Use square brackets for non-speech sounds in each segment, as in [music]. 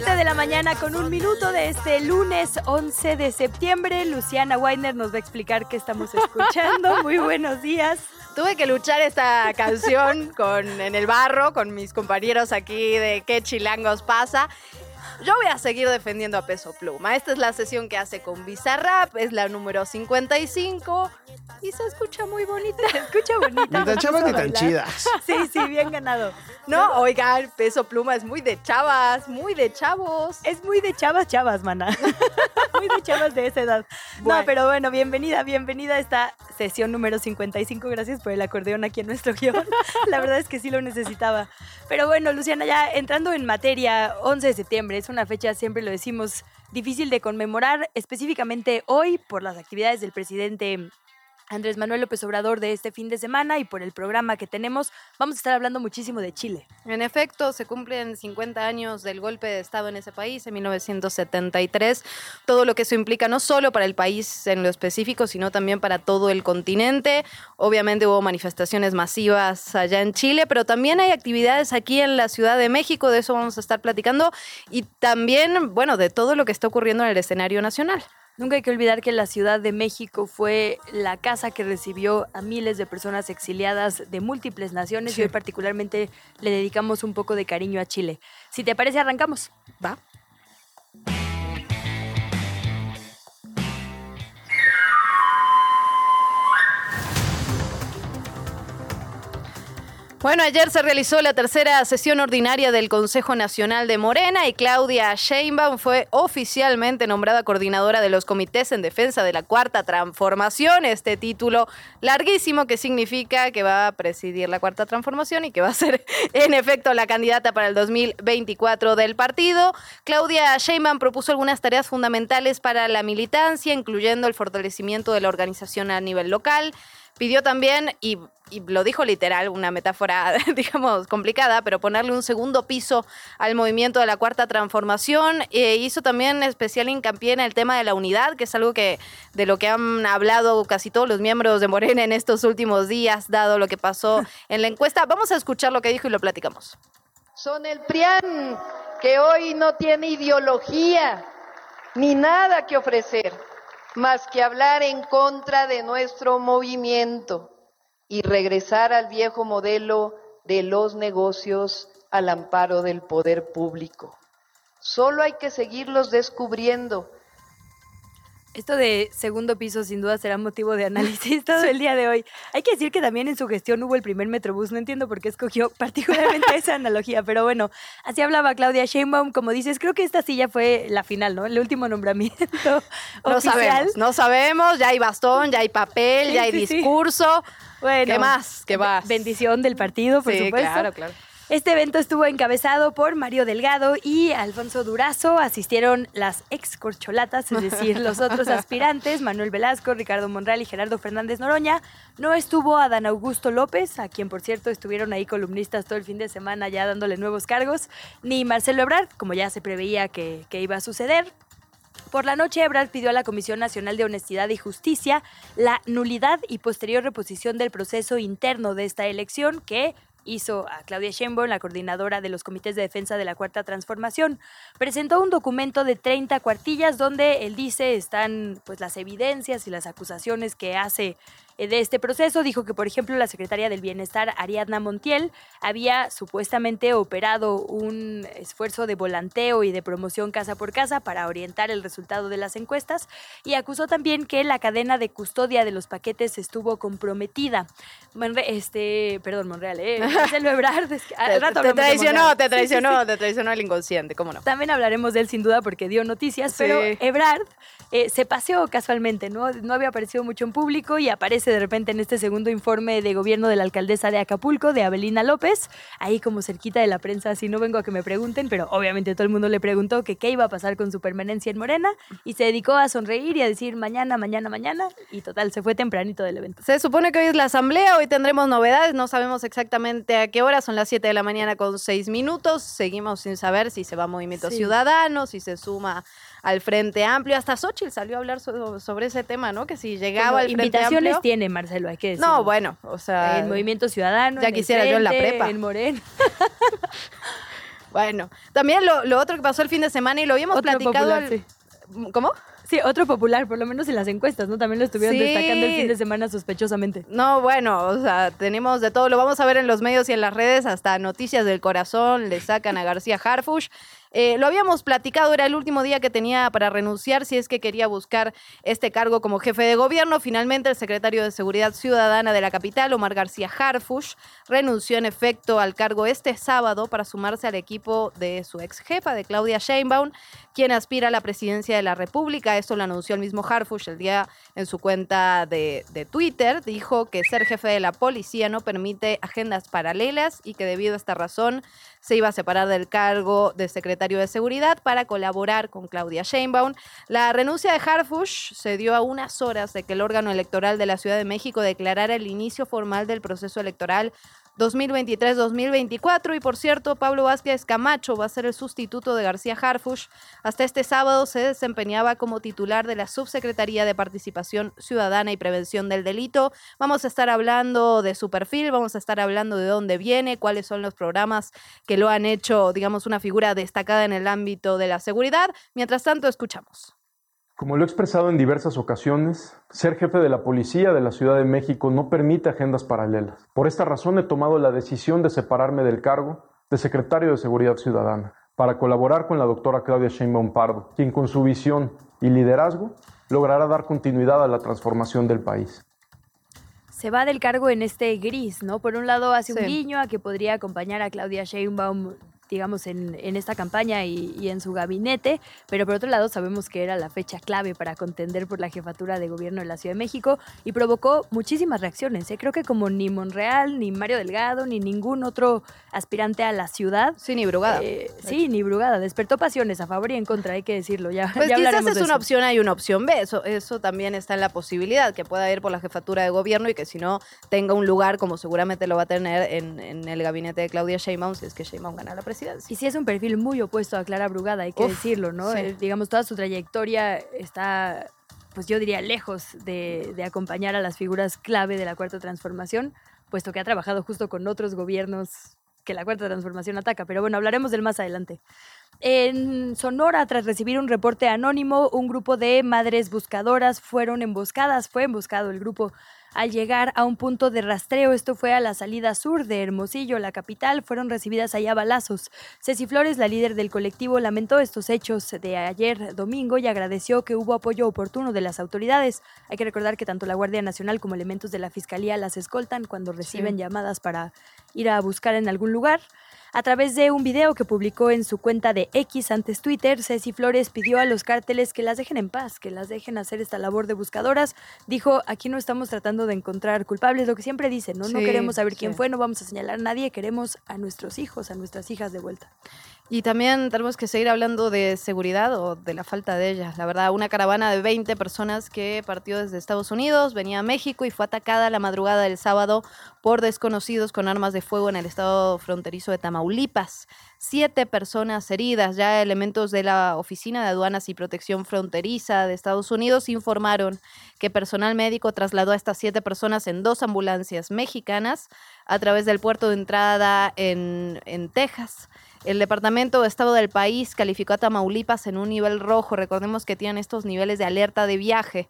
7 de la mañana con un minuto de este lunes 11 de septiembre. Luciana Weiner nos va a explicar qué estamos escuchando. [laughs] Muy buenos días. Tuve que luchar esta canción con, en el barro con mis compañeros aquí de qué chilangos pasa. Yo voy a seguir defendiendo a Peso Pluma. Esta es la sesión que hace con Bizarrap, es la número 55 y se escucha muy bonita. [laughs] Se escucha bonita. Ni tan chavas ni tan chidas. [laughs] Sí, sí, bien ganado. No, oigan, Peso Pluma es muy de chavas, muy de chavos. Es muy de chavas, chavas, mana. [laughs] muy de chavas de esa edad. Bueno. No, pero bueno, bienvenida, bienvenida a esta sesión número 55. Gracias por el acordeón aquí en nuestro guion. La verdad es que sí lo necesitaba. Pero bueno, Luciana, ya entrando en materia, 11 de septiembre es una fecha, siempre lo decimos, difícil de conmemorar, específicamente hoy por las actividades del presidente Andrés Manuel López Obrador de este fin de semana y por el programa que tenemos, vamos a estar hablando muchísimo de Chile. En efecto, se cumplen 50 años del golpe de Estado en ese país, en 1973. Todo lo que eso implica, no solo para el país en lo específico, sino también para todo el continente. Obviamente hubo manifestaciones masivas allá en Chile, pero también hay actividades aquí en la Ciudad de México, de eso vamos a estar platicando, y también, bueno, de todo lo que está ocurriendo en el escenario nacional. Nunca hay que olvidar que la Ciudad de México fue la casa que recibió a miles de personas exiliadas de múltiples naciones y hoy particularmente le dedicamos un poco de cariño a Chile. Si te parece, arrancamos. ¿Va? Bueno, ayer se realizó la tercera sesión ordinaria del Consejo Nacional de Morena y Claudia Sheinbaum fue oficialmente nombrada coordinadora de los comités en defensa de la Cuarta Transformación. Este título larguísimo que significa que va a presidir la Cuarta Transformación y que va a ser [laughs] en efecto la candidata para el 2024 del partido. Claudia Sheinbaum propuso algunas tareas fundamentales para la militancia, incluyendo el fortalecimiento de la organización a nivel local. Pidió también, y, y, lo dijo literal, una metáfora, [laughs] digamos, complicada, pero ponerle un segundo piso al movimiento de la cuarta transformación. E hizo también especial hincapié en el tema de la unidad, que es algo que de lo que han hablado casi todos los miembros de Morena en estos últimos días, dado lo que pasó [laughs] en la encuesta. Vamos a escuchar lo que dijo y lo platicamos. Son el PRIAN, que hoy no tiene ideología ni nada que ofrecer más que hablar en contra de nuestro movimiento y regresar al viejo modelo de los negocios al amparo del poder público. Solo hay que seguirlos descubriendo. Esto de segundo piso sin duda será motivo de análisis [laughs] todo el día de hoy. Hay que decir que también en su gestión hubo el primer Metrobús. No entiendo por qué escogió [laughs] particularmente esa analogía, pero bueno, así hablaba Claudia Sheinbaum. Como dices, creo que esta sí ya fue la final, ¿no? El último nombramiento [laughs] no oficial. sabemos, no sabemos. Ya hay bastón, ya hay papel, Sí, ya hay sí, sí. discurso. Bueno, ¿Qué más? ¿Qué más? Bendición del partido, por sí, supuesto. claro, claro. Este evento estuvo encabezado por Mario Delgado y Alfonso Durazo. Asistieron las ex corcholatas, es decir, [laughs] los otros aspirantes, Manuel Velasco, Ricardo Monreal y Gerardo Fernández Noroña. No estuvo Adán Augusto López, a quien por cierto estuvieron ahí columnistas todo el fin de semana ya dándole nuevos cargos, ni Marcelo Ebrard, como ya se preveía que, que iba a suceder. Por la noche, Ebrard pidió a la Comisión Nacional de Honestidad y Justicia la nulidad y posterior reposición del proceso interno de esta elección que hizo a Claudia Sheinbaum, la coordinadora de los comités de defensa de la Cuarta Transformación. Presentó un documento de 30 cuartillas donde él dice están pues las evidencias y las acusaciones que hace de este proceso. Dijo que, por ejemplo, la secretaria del Bienestar, Ariadna Montiel, había supuestamente operado un esfuerzo de volanteo y de promoción casa por casa para orientar el resultado de las encuestas y acusó también que la cadena de custodia de los paquetes estuvo comprometida. Monre- este, perdón, Monreal, ¿eh? [laughs] Marcelo Ebrard, es que- Te, rato te traicionó, te Sí, sí, traicionó, sí. te traicionó el inconsciente, ¿cómo no? También hablaremos de él sin duda porque dio noticias, Sí. pero Ebrard eh, se paseó casualmente, ¿no? No había aparecido mucho en público y aparece aparece de repente en este segundo informe de gobierno de la alcaldesa de Acapulco, de Abelina López, ahí como cerquita de la prensa, así no vengo a que me pregunten, pero obviamente todo el mundo le preguntó que qué iba a pasar con su permanencia en Morena y se dedicó a sonreír y a decir mañana, mañana, mañana y total, se fue tempranito del evento. Se supone que hoy es la asamblea, hoy tendremos novedades, no sabemos exactamente a qué hora, son las 7 de la mañana con 6 minutos, seguimos sin saber si se va a Movimiento Ciudadano, si se suma al Frente Amplio. Hasta Xochitl salió a hablar sobre ese tema, ¿no? Que si llegaba al Frente invitaciones tiene, Marcelo, hay que decir. No, bueno, o sea... En Movimiento Ciudadano, Ya quisiera yo en la prepa. En Moreno. [laughs] bueno, también lo, otro que pasó el fin de semana y lo habíamos platicado... ¿Cómo? Sí, otro popular, por lo menos en las encuestas, ¿no? También lo estuvieron destacando el fin de semana sospechosamente. No, bueno, o sea, tenemos de todo, lo vamos a ver en los medios y en las redes, hasta noticias del corazón, le sacan a García Harfush. Eh, lo habíamos platicado, era el último día que tenía para renunciar si es que quería buscar este cargo como jefe de gobierno. Finalmente, el secretario de Seguridad Ciudadana de la capital, Omar García Harfush, renunció en efecto al cargo este sábado para sumarse al equipo de su ex jefa, de Claudia Sheinbaum, quien aspira a la presidencia de la República. Esto lo anunció el mismo Harfush el día en su cuenta de, de Twitter. Dijo que ser jefe de la policía no permite agendas paralelas y que debido a esta razón se iba a separar del cargo de secretario de Seguridad para colaborar con Claudia Sheinbaum. La renuncia de Harfush se dio a unas horas de que el órgano electoral de la Ciudad de México declarara el inicio formal del proceso electoral 2023-2024. Y por cierto, Pablo Vázquez Camacho va a ser el sustituto de García Harfush. Hasta este sábado se desempeñaba como titular de la Subsecretaría de Participación Ciudadana y Prevención del Delito. Vamos a estar hablando de su perfil, vamos a estar hablando de dónde viene, cuáles son los programas que lo han hecho, digamos, una figura destacada en el ámbito de la seguridad. Mientras tanto, escuchamos. Como lo he expresado en diversas ocasiones, ser jefe de la policía de la Ciudad de México no permite agendas paralelas. Por esta razón he tomado la decisión de separarme del cargo de secretario de Seguridad Ciudadana para colaborar con la doctora Claudia Sheinbaum Pardo, quien con su visión y liderazgo logrará dar continuidad a la transformación del país se va del cargo en este gris, ¿no? Por un lado hace un guiño a que podría acompañar a Claudia Sheinbaum digamos, en, en esta campaña y, en su gabinete, pero por otro lado sabemos que era la fecha clave para contender por la jefatura de gobierno de la Ciudad de México y provocó muchísimas reacciones. ¿eh? Creo que como ni Monreal, ni Mario Delgado, ni ningún otro aspirante a la ciudad. Sí, ni Brugada. Eh, sí, ni Brugada. Despertó pasiones a favor y en contra, hay que decirlo. Ya, pues ya quizás es una opción hay una opción B. Eso, eso también está en la posibilidad, que pueda ir por la jefatura de gobierno y que si no tenga un lugar, como seguramente lo va a tener en, en el gabinete de Claudia Sheinbaum, si es que Sheinbaum gana la presidencia. Y sí es un perfil muy opuesto a Clara Brugada, hay que decirlo, ¿no? Eh, digamos, toda su trayectoria está, pues yo diría, lejos de, de acompañar a las figuras clave de la Cuarta Transformación, puesto que ha trabajado justo con otros gobiernos que la Cuarta Transformación ataca. Pero bueno, hablaremos del más adelante. En Sonora, tras recibir un reporte anónimo, un grupo de madres buscadoras fueron emboscadas. Fue emboscado el grupo al llegar a un punto de rastreo. Esto fue a la salida sur de Hermosillo, la capital. Fueron recibidas allá balazos. Ceci Flores, la líder del colectivo, lamentó estos hechos de ayer domingo y agradeció que hubo apoyo oportuno de las autoridades. Hay que recordar que tanto la Guardia Nacional como elementos de la Fiscalía las escoltan cuando reciben llamadas para ir a buscar en algún lugar. A través de un video que publicó en su cuenta de X antes Twitter, Ceci Flores pidió a los cárteles que las dejen en paz, que las dejen hacer esta labor de buscadoras. Dijo, aquí no estamos tratando de encontrar culpables, lo que siempre dicen, ¿no? no queremos saber quién fue, no vamos a señalar a nadie, queremos a nuestros hijos, a nuestras hijas de vuelta. Y también tenemos que seguir hablando de seguridad o de la falta de ella. La verdad, una caravana de 20 personas que partió desde Estados Unidos, venía a México y fue atacada la madrugada del sábado por desconocidos con armas de fuego en el estado fronterizo de Tamaulipas. Siete personas heridas. Ya elementos de la Oficina de Aduanas y Protección Fronteriza de Estados Unidos informaron que personal médico trasladó a estas siete personas en dos ambulancias mexicanas a través del puerto de entrada en, en Texas. El Departamento de Estado del país calificó a Tamaulipas en un nivel rojo. Recordemos que tienen estos niveles de alerta de viaje.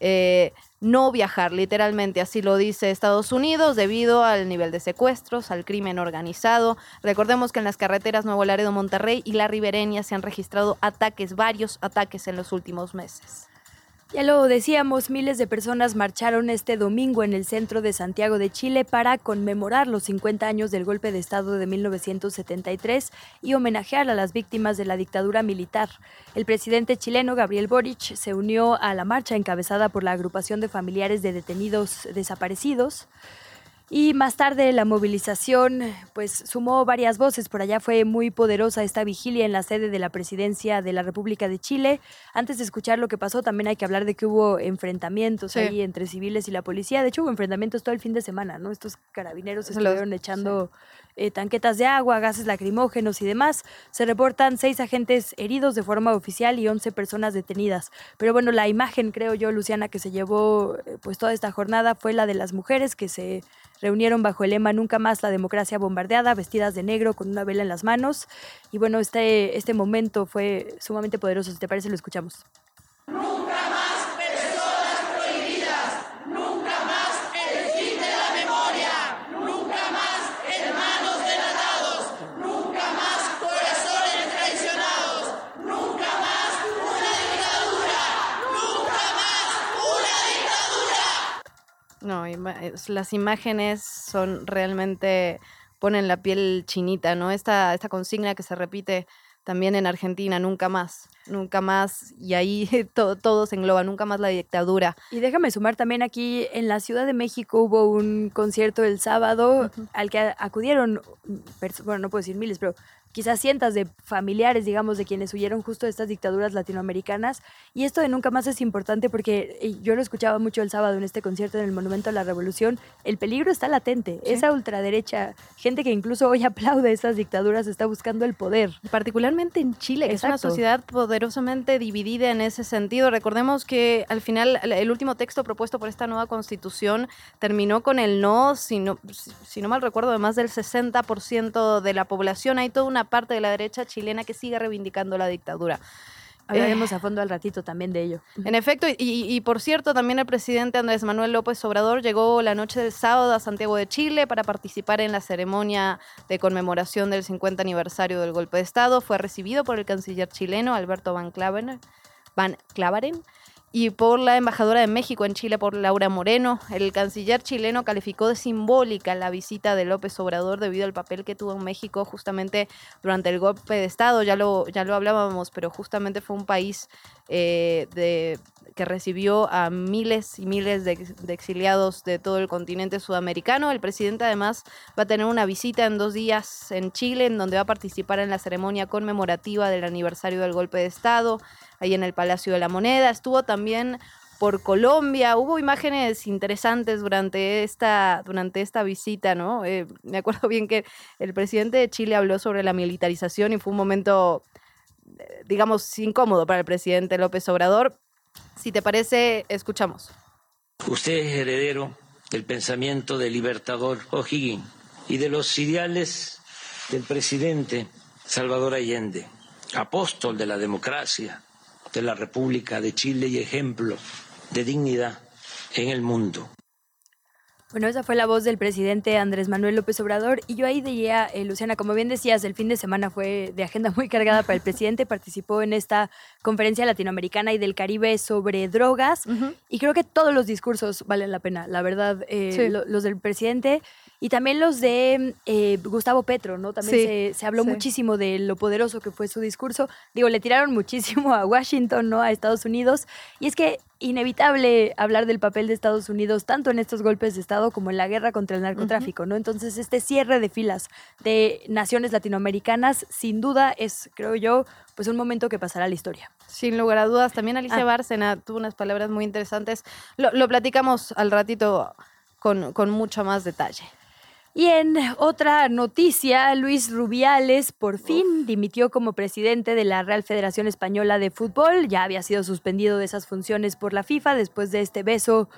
Eh, no viajar, literalmente, así lo dice Estados Unidos, debido al nivel de secuestros, al crimen organizado. Recordemos que en las carreteras Nuevo Laredo, Monterrey y la ribereña se han registrado ataques, varios ataques en los últimos meses. Ya lo decíamos, miles de personas marcharon este domingo en el centro de Santiago de Chile para conmemorar los 50 años del golpe de Estado de 1973 y homenajear a las víctimas de la dictadura militar. El presidente chileno Gabriel Boric se unió a la marcha encabezada por la agrupación de familiares de detenidos desaparecidos. Y más tarde la movilización pues sumó varias voces. Por allá fue muy poderosa esta vigilia en la sede de la presidencia de la República de Chile. Antes de escuchar lo que pasó, también hay que hablar de que hubo enfrentamientos ahí entre civiles y la policía. De hecho, hubo enfrentamientos todo el fin de semana, ¿no? Estos carabineros estuvieron echando eh, tanquetas de agua, gases lacrimógenos y demás. Se reportan seis agentes heridos de forma oficial y once personas detenidas. Pero bueno, la imagen, creo yo, Luciana, que se llevó eh, pues toda esta jornada fue la de las mujeres que se reunieron bajo el lema Nunca más la democracia bombardeada, vestidas de negro con una vela en las manos. Y bueno, este, este momento fue sumamente poderoso. Si te parece, lo escuchamos. No, las imágenes son realmente ponen la piel chinita, ¿no? Esta, esta consigna que se repite también en Argentina, nunca más, nunca más, y ahí [laughs] todo, todo, se engloba, nunca más la dictadura. Y déjame sumar también aquí, en la Ciudad de México hubo un concierto el sábado al que acudieron, bueno, no puedo decir miles, pero quizás cientos de familiares, digamos, de quienes huyeron justo de estas dictaduras latinoamericanas. Y esto de nunca más es importante porque yo lo escuchaba mucho el sábado en este concierto en el Monumento a la Revolución. El peligro está latente. Esa ultraderecha, gente que incluso hoy [laughs] aplaude esas dictaduras, está buscando el poder. Particularmente en Chile, que es una sociedad poderosamente dividida en ese sentido. Recordemos que al final el último texto propuesto por esta nueva constitución terminó con el no, si no, si no mal recuerdo, de más del 60% de la población. Hay toda una parte de la derecha chilena que sigue reivindicando la dictadura. Hablaremos eh, a fondo al ratito también de ello. En efecto, y, por cierto, también el presidente Andrés Manuel López Obrador llegó la noche del sábado a Santiago de Chile para participar en la ceremonia de conmemoración del 50 aniversario del golpe de Estado. Fue recibido por el canciller chileno Alberto Van Claveren, Van Claveren y por la embajadora de México en Chile, por Laura Moreno. El canciller chileno calificó de simbólica la visita de López Obrador debido al papel que tuvo en México justamente durante el golpe de Estado. Ya lo, ya lo hablábamos, pero justamente fue un país eh, de, que recibió a miles y miles de, de, exiliados de todo el continente sudamericano. El presidente además va a tener una visita en dos días en Chile, en donde va a participar en la ceremonia conmemorativa del aniversario del golpe de Estado ahí en el Palacio de la Moneda. Estuvo también por Colombia. Hubo imágenes interesantes durante esta, durante esta visita, ¿no? Eh, me acuerdo [laughs] bien que el presidente de Chile habló sobre la militarización y fue un momento, eh, digamos, incómodo para el presidente López Obrador. Si te parece, escuchamos. Usted es heredero del pensamiento del libertador O'Higgins y de los ideales del presidente Salvador Allende, apóstol de la democracia, de la República de Chile y ejemplo de dignidad en el mundo. Bueno, esa fue la voz del presidente Andrés Manuel López Obrador y yo ahí diría, eh, Luciana, como bien decías, el fin de semana fue de agenda muy cargada para el presidente, participó en esta conferencia latinoamericana y del Caribe sobre drogas y creo que todos los discursos valen la pena, la verdad, eh, los del presidente y también los de eh, Gustavo Petro, ¿no? También se, habló muchísimo de lo poderoso que fue su discurso. Digo, le tiraron muchísimo a Washington, ¿no? A Estados Unidos. Y es que inevitable hablar del papel de Estados Unidos tanto en estos golpes de Estado como en la guerra contra el narcotráfico, ¿no? Entonces, este cierre de filas de naciones latinoamericanas, sin duda, es, creo yo, pues un momento que pasará a la historia. Sin lugar a dudas. También Alicia ah. Bárcena tuvo unas palabras muy interesantes. Lo, platicamos al ratito con, con mucho más detalle. Y en otra noticia, Luis Rubiales por fin dimitió como presidente de la Real Federación Española de Fútbol. Ya había sido suspendido de esas funciones por la FIFA después de este beso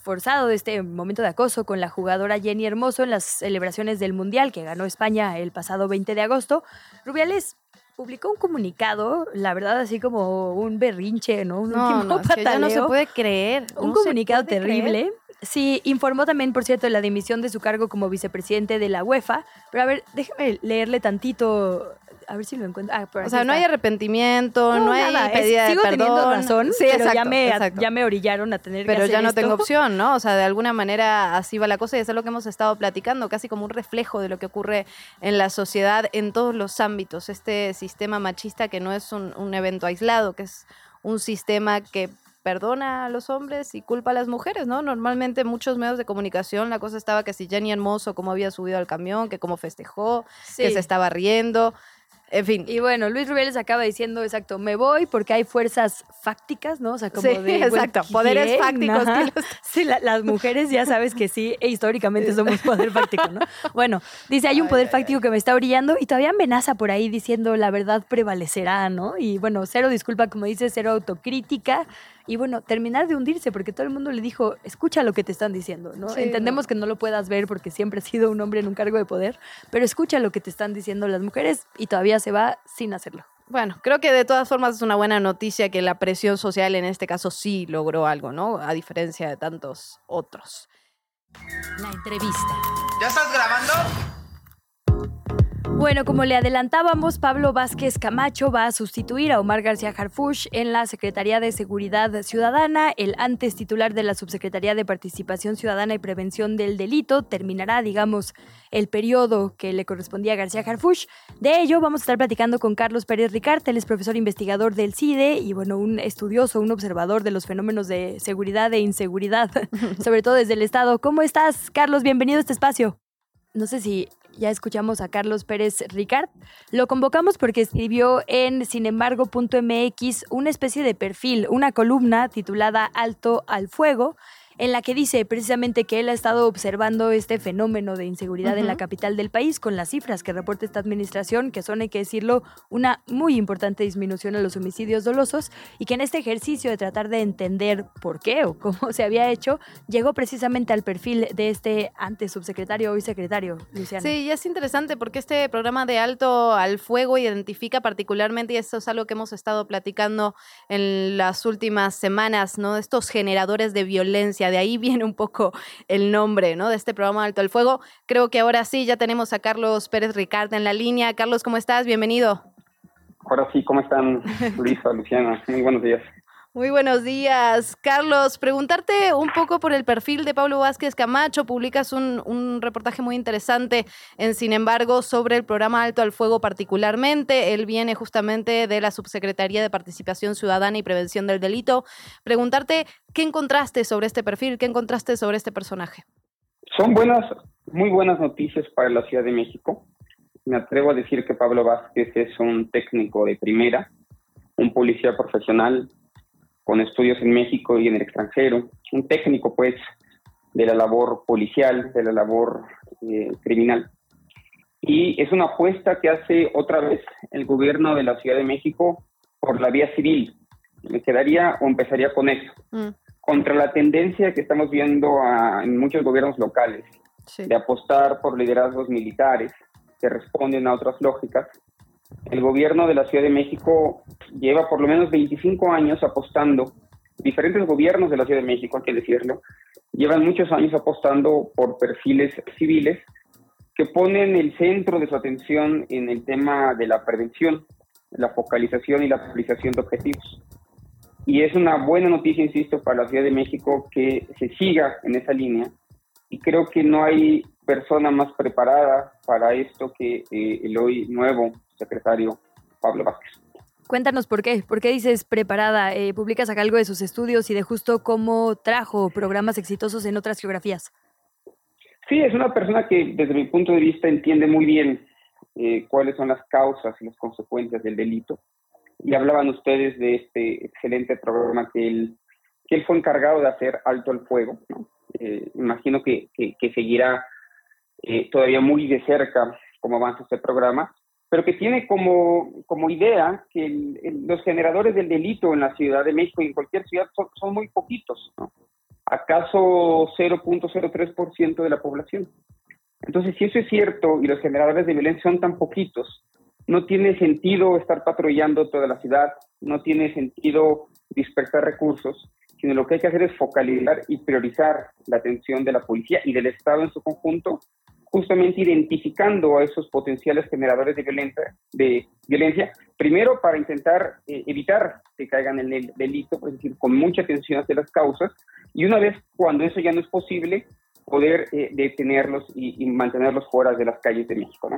forzado, de este momento de acoso con la jugadora Jenny Hermoso en las celebraciones del Mundial que ganó España el pasado 20 de agosto. Rubiales publicó un comunicado, la verdad, así como un berrinche, ¿no? Un no, no, no se puede creer. Un comunicado terrible. Sí, informó también, por cierto, de la dimisión de su cargo como vicepresidente de la UEFA. Pero a ver, déjeme leerle tantito A ver si lo encuentro. Ah, o sea, no hay arrepentimiento, no, hay pedida sigo de teniendo razón, sí, pero ya, me, ya me orillaron a tener pero que hacer ya no esto. tengo opción, ¿no? O sea, de alguna manera así va la cosa y eso es lo que hemos estado platicando, casi como un reflejo de lo que ocurre en la sociedad en todos los ámbitos. Este sistema machista que no es un, un evento aislado, que es un sistema que perdona a los hombres y culpa a las mujeres, ¿no? Normalmente muchos medios de comunicación la cosa estaba que si Jenny Hermoso cómo había subido al camión, que cómo festejó, que se estaba riendo, en fin. Y bueno, Luis Rubiales acaba diciendo, exacto, me voy porque hay fuerzas fácticas, ¿no? O sea, como Sí, de... exacto, poderes fácticos que los- [laughs] Sí, la- las mujeres ya sabes que sí, e históricamente somos poder fáctico, ¿no? Bueno, dice, hay un poder fáctico que me está brillando y todavía amenaza por ahí diciendo la verdad prevalecerá, ¿no? Y bueno, cero disculpa, como dice, cero autocrítica. Y bueno, terminar de hundirse, porque todo el mundo le dijo, escucha lo que te están diciendo, ¿no? Sí, Entendemos que no lo puedas ver porque siempre has sido un hombre en un cargo de poder, pero escucha lo que te están diciendo las mujeres y todavía se va sin hacerlo. Bueno, creo que de todas formas es una buena noticia que la presión social en este caso sí logró algo, ¿no? A diferencia de tantos otros. La entrevista. ¿Ya estás grabando? Bueno, como le adelantábamos, Pablo Vázquez Camacho va a sustituir a Omar García Harfuch en la Secretaría de Seguridad Ciudadana. El antes titular de la Subsecretaría de Participación Ciudadana y Prevención del Delito terminará, digamos, el periodo que le correspondía a García Harfuch. De ello vamos a estar platicando con Carlos Pérez Ricarte, él es profesor investigador del CIDE y, bueno, un estudioso, un observador de los fenómenos de seguridad e inseguridad, [laughs] sobre todo desde el Estado. ¿Cómo estás, Carlos? Bienvenido a este espacio. No sé si ya escuchamos a Carlos Pérez Ricard. Lo convocamos porque escribió en sinembargo.mx una especie de perfil, una columna titulada Alto al Fuego, en la que dice precisamente que él ha estado observando este fenómeno de inseguridad en la capital del país con las cifras que reporta esta administración, que son, hay que decirlo, una muy importante disminución en los homicidios dolosos y que en este ejercicio de tratar de entender por qué o cómo se había hecho, llegó precisamente al perfil de este antes subsecretario, hoy secretario, Luciano. Sí, y es interesante porque este programa de Alto al Fuego identifica particularmente, y esto es algo que hemos estado platicando en las últimas semanas, ¿no? Estos generadores de violencia, de ahí viene un poco el nombre, ¿no? De este programa Alto al Fuego. Creo que ahora sí ya tenemos a Carlos Pérez Ricard en la línea. Carlos, ¿cómo estás? Bienvenido. Ahora sí, ¿cómo están, Luisa, Luciana? Muy buenos días. Muy buenos días, Carlos. Preguntarte un poco por el perfil de Pablo Vázquez Camacho. Publicas un, un reportaje muy interesante en Sin embargo sobre el programa Alto al Fuego particularmente. Él viene justamente de la Subsecretaría de Participación Ciudadana y Prevención del Delito. Preguntarte qué encontraste sobre este perfil, qué encontraste sobre este personaje. Son buenas, muy buenas noticias para la Ciudad de México. Me atrevo a decir que Pablo Vázquez es un técnico de primera, un policía profesional con estudios en México y en el extranjero, un técnico pues de la labor policial, de la labor eh, criminal. Y es una apuesta que hace otra vez el gobierno de la Ciudad de México por la vía civil. Me quedaría o empezaría con eso. Mm, Contra la tendencia que estamos viendo a- en muchos gobiernos locales sí. de apostar por liderazgos militares que responden a otras lógicas, el gobierno de la Ciudad de México lleva por lo menos 25 años apostando, diferentes gobiernos de la Ciudad de México, hay que decirlo, llevan muchos años apostando por perfiles civiles que ponen el centro de su atención en el tema de la prevención, la focalización y la priorización de objetivos. Y es una buena noticia, insisto, para la Ciudad de México que se siga en esa línea. Y creo que no hay persona más preparada para esto que eh, el hoy nuevo secretario Pablo Vázquez. Cuéntanos por qué, por qué dices preparada, Eh, publicas acá algo de sus estudios y de justo cómo trajo programas exitosos en otras geografías. Sí, es una persona que desde mi punto de vista entiende muy bien eh, cuáles son las causas y las consecuencias del delito. Y hablaban ustedes de este excelente programa que él, que él fue encargado de hacer Alto al Fuego. ¿no? Eh, imagino que, que, que seguirá eh, todavía muy de cerca cómo avanza este programa, pero que tiene como, como idea que el- el- los generadores del delito en la Ciudad de México y en cualquier ciudad son, son muy poquitos, ¿no? acaso 0.03% de la población. Entonces, si eso es cierto y los generadores de violencia son tan poquitos, no tiene sentido estar patrullando toda la ciudad, no tiene sentido dispersar recursos, sino lo que hay que hacer es focalizar y priorizar la atención de la policía y del Estado en su conjunto justamente identificando a esos potenciales generadores de violencia, de violencia primero para intentar eh, evitar que caigan en el delito, es decir, con mucha atención hacia las causas, y una vez cuando eso ya no es posible, poder eh, detenerlos y, mantenerlos fuera de las calles de México.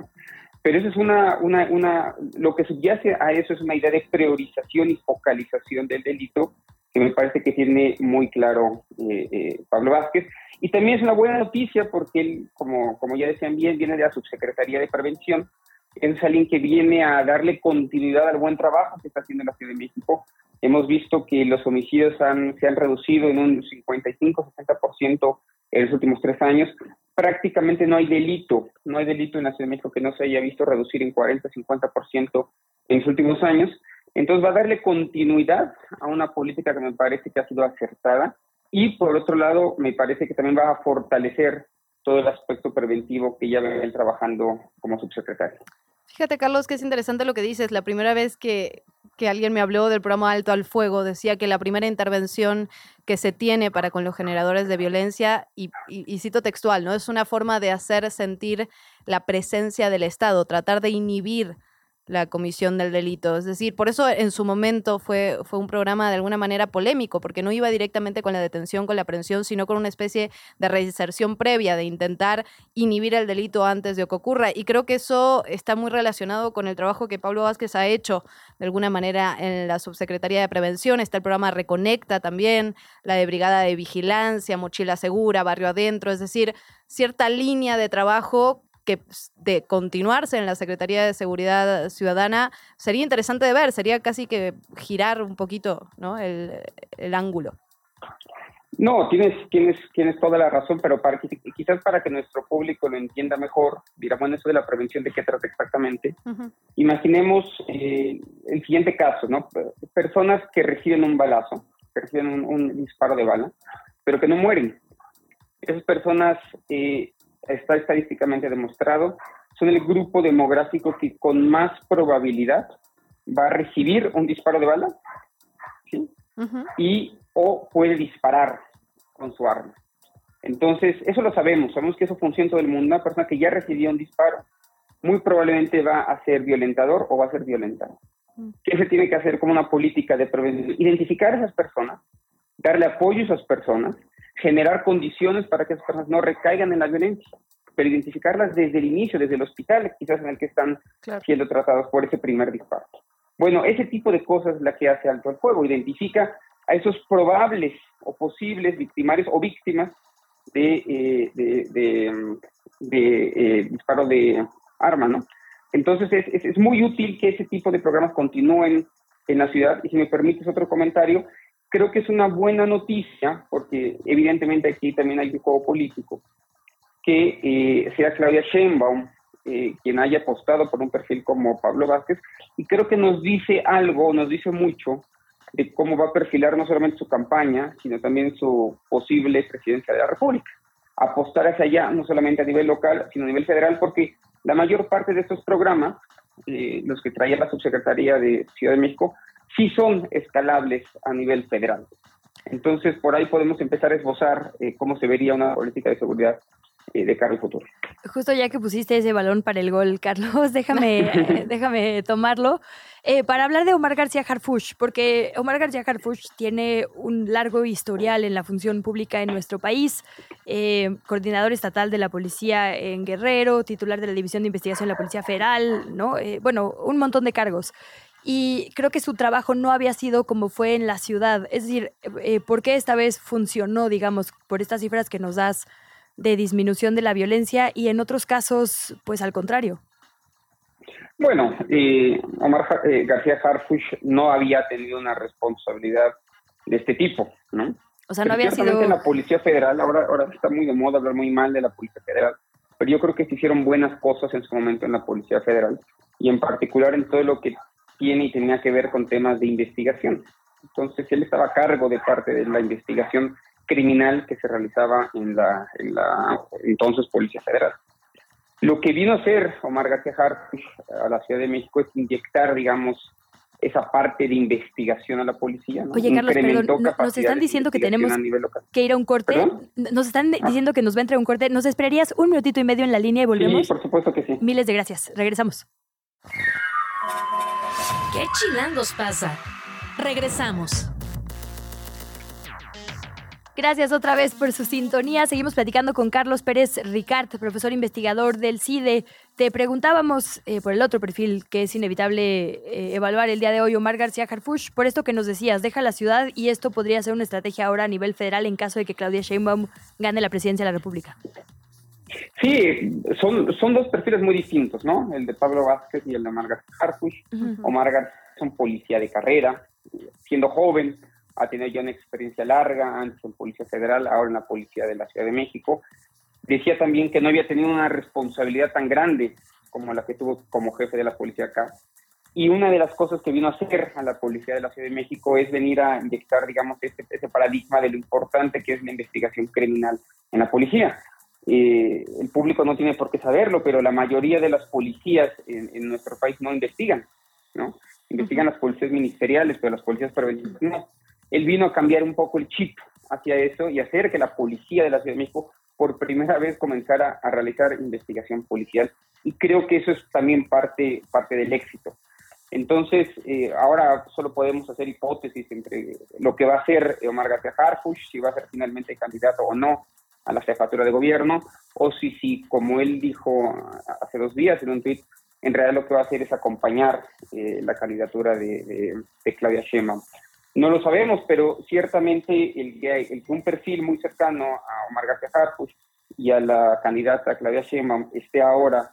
Pero eso es una, una, una, lo que subyace a eso es una idea de priorización y focalización del delito que me parece que tiene muy claro eh, eh, Pablo Vázquez. Y también es una buena noticia porque él, como, como ya decían bien, viene de la Subsecretaría de Prevención. Es alguien que viene a darle continuidad al buen trabajo que está haciendo la Ciudad de México. Hemos visto que los homicidios han, se han reducido en un 55-60% en los últimos tres años. Prácticamente no hay delito, no hay delito en la Ciudad de México que no se haya visto reducir en 40-50% en los últimos años. Entonces va a darle continuidad a una política que me parece que ha sido acertada y por otro lado me parece que también va a fortalecer todo el aspecto preventivo que ya ven trabajando como subsecretario. Fíjate, Carlos, que es interesante lo que dices. La primera vez que, que, alguien me habló del programa Alto al Fuego, decía que la primera intervención que se tiene para con los generadores de violencia, y, y, cito textual, ¿no? Es una forma de hacer sentir la presencia del Estado, tratar de inhibir la comisión del delito. Es decir, por eso en su momento fue, fue un programa de alguna manera polémico, porque no iba directamente con la detención, con la aprehensión, sino con una especie de reinserción previa, de intentar inhibir el delito antes de que ocurra. Y creo que eso está muy relacionado con el trabajo que Pablo Vázquez ha hecho de alguna manera en la Subsecretaría de Prevención. Está el programa Reconecta también, la de Brigada de Vigilancia, Mochila Segura, Barrio Adentro, es decir, cierta línea de trabajo que pues, de continuarse en la Secretaría de Seguridad Ciudadana sería interesante de ver, sería casi que girar un poquito ¿no? el, el ángulo. No, tienes, tienes, tienes toda la razón, pero para quizás para que nuestro público lo entienda mejor, dirá, bueno, eso de la prevención, ¿de qué trata exactamente? Imaginemos eh, el siguiente caso, ¿no? Personas que reciben un balazo, que reciben un, un disparo de bala, pero que no mueren. Esas personas eh, está estadísticamente demostrado, son el grupo demográfico que con más probabilidad va a recibir un disparo de bala y o puede disparar con su arma. Entonces, eso lo sabemos, sabemos que eso funciona en todo el mundo. Una persona que ya recibió un disparo muy probablemente va a ser violentador o va a ser violentado. Mm. ¿Qué se tiene que hacer como una política de prevención? Identificar a esas personas, darle apoyo a esas personas generar condiciones para que esas personas no recaigan en la violencia, pero identificarlas desde el inicio, desde el hospital, quizás en el que están siendo tratados por ese primer disparo. Bueno, ese tipo de cosas es la que hace Alto al Fuego, identifica a esos probables o posibles victimarios o víctimas de, eh, de, eh, disparo de arma, ¿no? Entonces es, es, muy útil que ese tipo de programas continúen en la ciudad. Y si me permites otro comentario, creo que es una buena noticia, porque evidentemente aquí también hay un juego político, que eh, sea Claudia Sheinbaum eh, quien haya apostado por un perfil como Pablo Vázquez, y creo que nos dice algo, nos dice mucho de cómo va a perfilar no solamente su campaña, sino también su posible presidencia de la República. Apostar hacia allá, no solamente a nivel local, sino a nivel federal, porque la mayor parte de estos programas, eh, los que traía la Subsecretaría de Ciudad de México, sí son escalables a nivel federal. Entonces, por ahí podemos empezar a esbozar eh, cómo se vería una política de seguridad eh, de cara al futuro. Justo ya que pusiste ese balón para el gol, Carlos, [laughs] déjame, [laughs] déjame tomarlo eh, para hablar de Omar García Harfush, porque Omar García Harfush tiene un largo historial en la función pública en nuestro país, coordinador estatal de la policía en Guerrero, titular de la División de Investigación de la Policía Federal, ¿no? bueno, un montón de cargos y creo que su trabajo no había sido como fue en la ciudad. Es decir, eh, ¿por qué esta vez funcionó, digamos, por estas cifras que nos das de disminución de la violencia y en otros casos, pues al contrario? Bueno, eh, Omar eh, García Harfush no había tenido una responsabilidad de este tipo, ¿no? O sea, no había sido... la Policía Federal, ahora, ahora está muy de moda hablar muy mal de la Policía Federal, pero yo creo que se hicieron buenas cosas en su momento en la Policía Federal y en particular en todo lo que tiene y tenía que ver con temas de investigación. Entonces él estaba a cargo de parte de la investigación criminal que se realizaba en la, en la entonces Policía Federal. Lo que vino a hacer Omar García a la Ciudad de México es inyectar, digamos, esa parte de investigación a la policía. Oye, Carlos, perdón, nos están diciendo que tenemos que ir a un corte. Nos están ah. diciendo que nos va a entrar un corte. ¿Nos esperarías un minutito y medio en la línea y volvemos? Sí, por supuesto que sí. Miles de gracias. Regresamos. ¿Qué chilangos pasa? Regresamos. Gracias otra vez por su sintonía. Seguimos platicando con Carlos Pérez Ricard, profesor investigador del CIDE. Te preguntábamos eh, por el otro perfil que es inevitable eh, evaluar el día de hoy, Omar García Harfush, por esto que nos decías, deja la ciudad y esto podría ser una estrategia ahora a nivel federal en caso de que Claudia Sheinbaum gane la presidencia de la República. Sí, son, son dos perfiles muy distintos, ¿no? El de Pablo Vázquez y el de Omar García Harfush. Omar García es un policía de carrera, siendo joven, ha tenido ya una experiencia larga, antes en Policía Federal, ahora en la Policía de la Ciudad de México. Decía también que no había tenido una responsabilidad tan grande como la que tuvo como jefe de la policía acá. Y una de las cosas que vino a hacer a la Policía de la Ciudad de México es venir a inyectar, digamos, ese, ese paradigma de lo importante que es la investigación criminal en la policía. Eh, el público no tiene por qué saberlo, pero la mayoría de las policías en, en nuestro país no investigan, ¿no? Investigan las policías ministeriales, pero las policías preventivas no él vino a cambiar un poco el chip hacia eso y hacer que la policía de la Ciudad de México por primera vez comenzara a realizar investigación policial. Y creo que eso es también parte, parte del éxito. Entonces, eh, ahora solo podemos hacer hipótesis entre lo que va a hacer Omar García Harfuch, si va a ser finalmente candidato o no a la jefatura de gobierno, o si, si como él dijo hace dos días en un tweet, en realidad lo que va a hacer es acompañar eh, la candidatura de, Claudia Sheinbaum. No lo sabemos, pero ciertamente el un perfil muy cercano a Omar García y a la candidata Claudia Sheinbaum esté ahora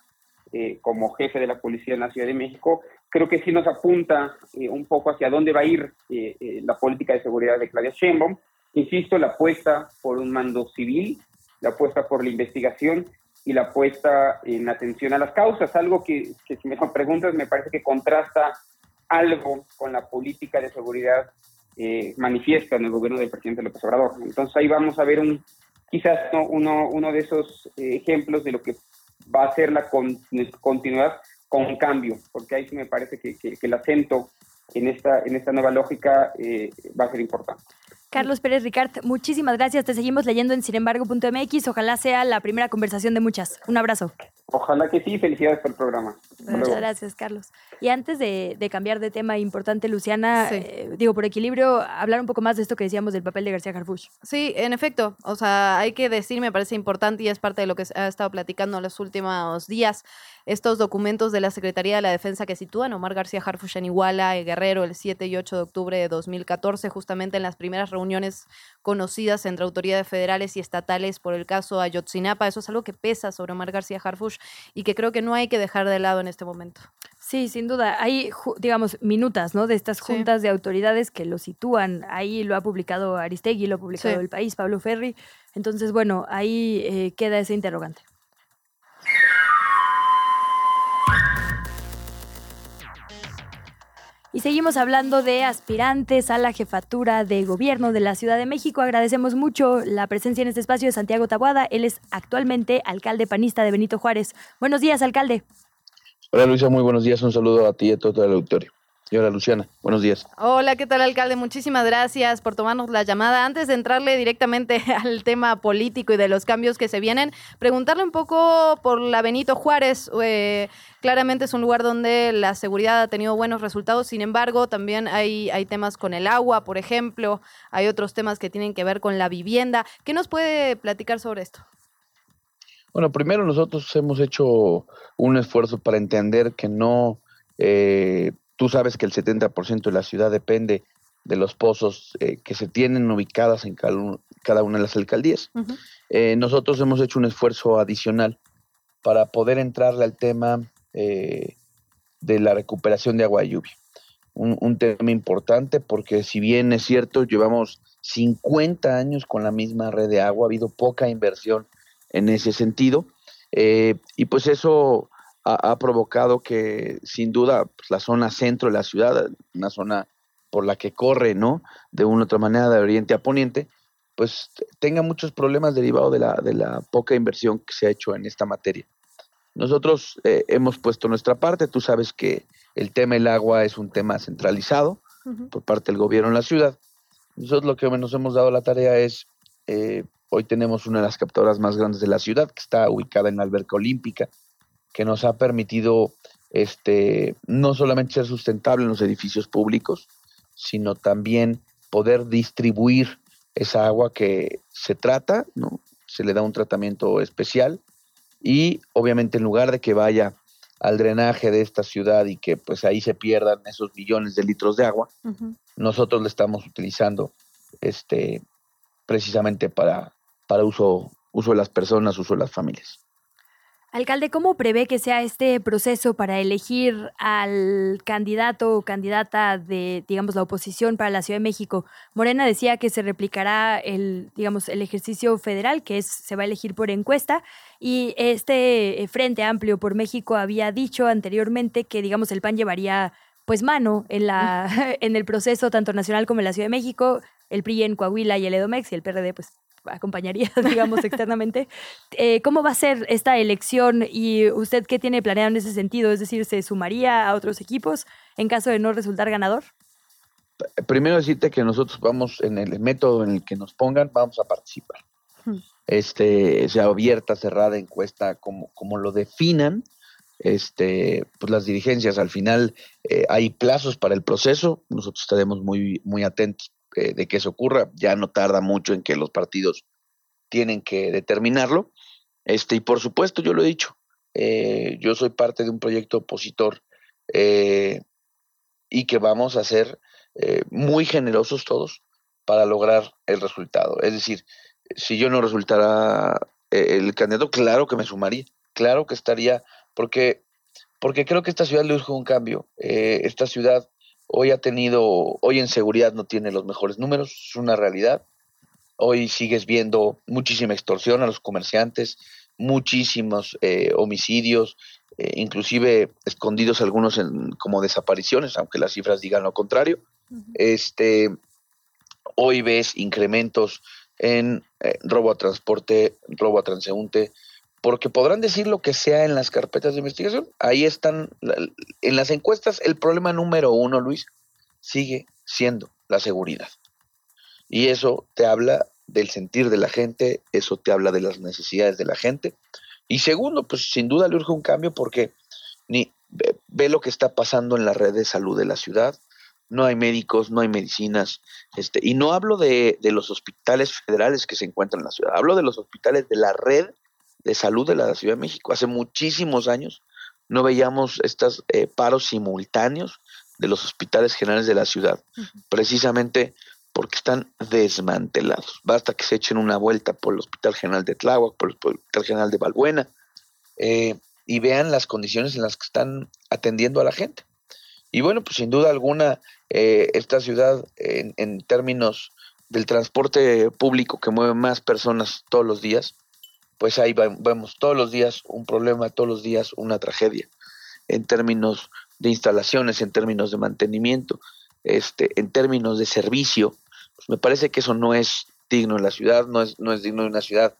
eh, como jefe de la Policía en la Ciudad de México, creo que sí nos apunta eh, un poco hacia dónde va a ir la política de seguridad de Claudia Sheinbaum. Insisto, la apuesta por un mando civil, la apuesta por la investigación y la apuesta en atención a las causas, algo que, si me lo preguntas me parece que contrasta algo con la política de seguridad eh, manifiesta en el gobierno del presidente López Obrador. Entonces ahí vamos a ver un quizás uno, uno de esos ejemplos de lo que va a ser la continuidad con cambio, porque ahí sí me parece que, que, el acento en esta, en esta nueva lógica eh, va a ser importante. Carlos Pérez Ricard, muchísimas gracias. Te seguimos leyendo en sinembargo.mx. Ojalá sea la primera conversación de muchas. Un abrazo. Ojalá que sí. Felicidades por el programa. Muchas gracias, Carlos. Y antes de, cambiar de tema importante, Luciana, eh, digo, por equilibrio, hablar un poco más de esto que decíamos del papel de García Harfuch. Sí, en efecto. O sea, hay que decir, me parece importante y es parte de lo que ha estado platicando en los últimos días estos documentos de la Secretaría de la Defensa que sitúan Omar García Harfuch en Iguala, y Guerrero, el 7 y 8 de octubre de 2014, justamente en las primeras reuniones conocidas entre autoridades federales y estatales por el caso Ayotzinapa. Eso es algo que pesa sobre Omar García Harfuch y que creo que no hay que dejar de lado en este momento. Sí, sin duda. Hay, digamos, minutas, ¿no? De estas juntas de autoridades que lo sitúan. Ahí lo ha publicado Aristegui, lo ha publicado El País, Pablo Ferri. Entonces, bueno, ahí eh, queda ese interrogante. Y seguimos hablando de aspirantes a la jefatura de gobierno de la Ciudad de México. Agradecemos mucho la presencia en este espacio de Santiago Tabuada. Él es actualmente alcalde panista de Benito Juárez. Buenos días, alcalde. Hola Luisa, muy buenos días. Un saludo a ti y a todo el auditorio. Y hola Luciana, buenos días. Hola, ¿qué tal alcalde? Muchísimas gracias por tomarnos la llamada. Antes de entrarle directamente [laughs] al tema político y de los cambios que se vienen, preguntarle un poco por la Benito Juárez. Eh, claramente es un lugar donde la seguridad ha tenido buenos resultados, sin embargo, también hay, hay temas con el agua, por ejemplo, hay otros temas que tienen que ver con la vivienda. ¿Qué nos puede platicar sobre esto? Bueno, primero nosotros hemos hecho un esfuerzo para entender que no... Eh, Tú sabes que el 70% de la ciudad depende de los pozos eh, que se tienen ubicadas en cada, una de las alcaldías. Eh, nosotros hemos hecho un esfuerzo adicional para poder entrarle al tema eh, de la recuperación de agua y lluvia. Un, un, tema importante porque si bien es cierto, llevamos 50 años con la misma red de agua, ha habido poca inversión en ese sentido. y pues eso ha, provocado que sin duda pues, la zona centro de la ciudad, una zona por la que corre, ¿no? De una u otra manera de oriente a poniente, pues tenga muchos problemas derivados de la, de la poca inversión que se ha hecho en esta materia. Nosotros eh, hemos puesto nuestra parte, tú sabes que El tema del agua es un tema centralizado por parte del gobierno en la ciudad. Nosotros lo que nos hemos dado la tarea es, eh, hoy tenemos una de las captadoras más grandes de la ciudad, que está ubicada en la alberca olímpica, que nos ha permitido este, no solamente ser sustentable en los edificios públicos, sino también poder distribuir esa agua que se trata, ¿no? Se le da un tratamiento especial y obviamente en lugar de que vaya al drenaje de esta ciudad y que pues ahí se pierdan esos millones de litros de agua, nosotros le estamos utilizando este precisamente para, para uso, uso de las personas, uso de las familias. Alcalde, ¿cómo prevé que sea este proceso para elegir al candidato o candidata de, digamos, la oposición para la Ciudad de México? Morena decía que se replicará el, digamos, el ejercicio federal, que es, se va a elegir por encuesta, y este eh, Frente Amplio por México había dicho anteriormente que, digamos, el PAN llevaría pues mano en, la, [laughs] en el proceso tanto nacional como en la Ciudad de México, el PRI en Coahuila y el EDOMEX y el PRD pues acompañaría, [laughs] digamos, externamente. Eh, ¿Cómo va a ser esta elección y usted qué tiene planeado en ese sentido? Es decir, ¿se sumaría a otros equipos en caso de no resultar ganador? Primero decirte que nosotros vamos, en el método en el que nos pongan, vamos a participar. Hmm. Este, sea abierta, cerrada, encuesta, como, como lo definan, este, pues las dirigencias. Al final eh, hay plazos para el proceso, nosotros estaremos muy, muy atentos de que eso ocurra. Ya no tarda mucho en que los partidos tienen que determinarlo. Este, y por supuesto, yo lo he dicho, eh, yo soy parte de un proyecto opositor eh, y que vamos a ser eh, muy generosos todos para lograr el resultado. Es decir, si yo no resultara el candidato, claro que me sumaría, claro que estaría, porque, porque creo que esta ciudad le urge un cambio. esta ciudad Hoy ha tenido, hoy en seguridad no tiene los mejores números, es una realidad. Hoy sigues viendo muchísima extorsión a los comerciantes, muchísimos eh, homicidios, eh, inclusive escondidos algunos en, como desapariciones, aunque las cifras digan lo contrario. Este, hoy ves incrementos en eh, robo a transporte, robo a transeúnte, porque podrán decir lo que sea en las carpetas de investigación. Ahí están, en las encuestas, el problema número uno, Luis, sigue siendo la seguridad. Y eso te habla del sentir de la gente, eso te habla de las necesidades de la gente. Y segundo, pues sin duda le urge un cambio porque ni ve, lo que está pasando en la red de salud de la ciudad. No hay médicos, no hay medicinas. Este, y no hablo de, de los hospitales federales que se encuentran en la ciudad, hablo de los hospitales de la red de salud de la Ciudad de México. Hace muchísimos años no veíamos estos eh, paros simultáneos de los hospitales generales de la ciudad, precisamente porque están desmantelados. Basta que se echen una vuelta por el Hospital General de Tláhuac, por el Hospital General de Balbuena, eh, y vean las condiciones en las que están atendiendo a la gente. Y bueno, pues sin duda alguna, eh, esta ciudad en, en, términos del transporte público que mueve más personas todos los días, pues ahí vemos todos los días un problema, todos los días una tragedia, en términos de instalaciones, en términos de mantenimiento, este, en términos de servicio. Pues me parece que eso no es digno en la ciudad, no es, no es digno de una ciudad,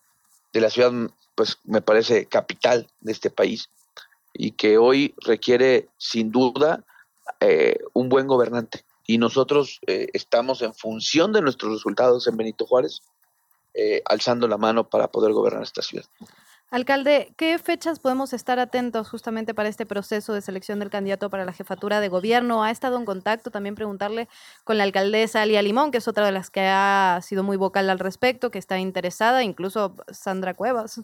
de la ciudad, pues me parece capital de este país y que hoy requiere sin duda eh, un buen gobernante. Y nosotros eh, estamos en función de nuestros resultados en Benito Juárez eh, alzando la mano para poder gobernar esta ciudad. Alcalde, ¿qué fechas podemos estar atentos justamente para este proceso de selección del candidato para la jefatura de gobierno? ¿Ha estado en contacto también preguntarle con la alcaldesa Alia Limón, que es otra de las que ha sido muy vocal al respecto, que está interesada, incluso Sandra Cuevas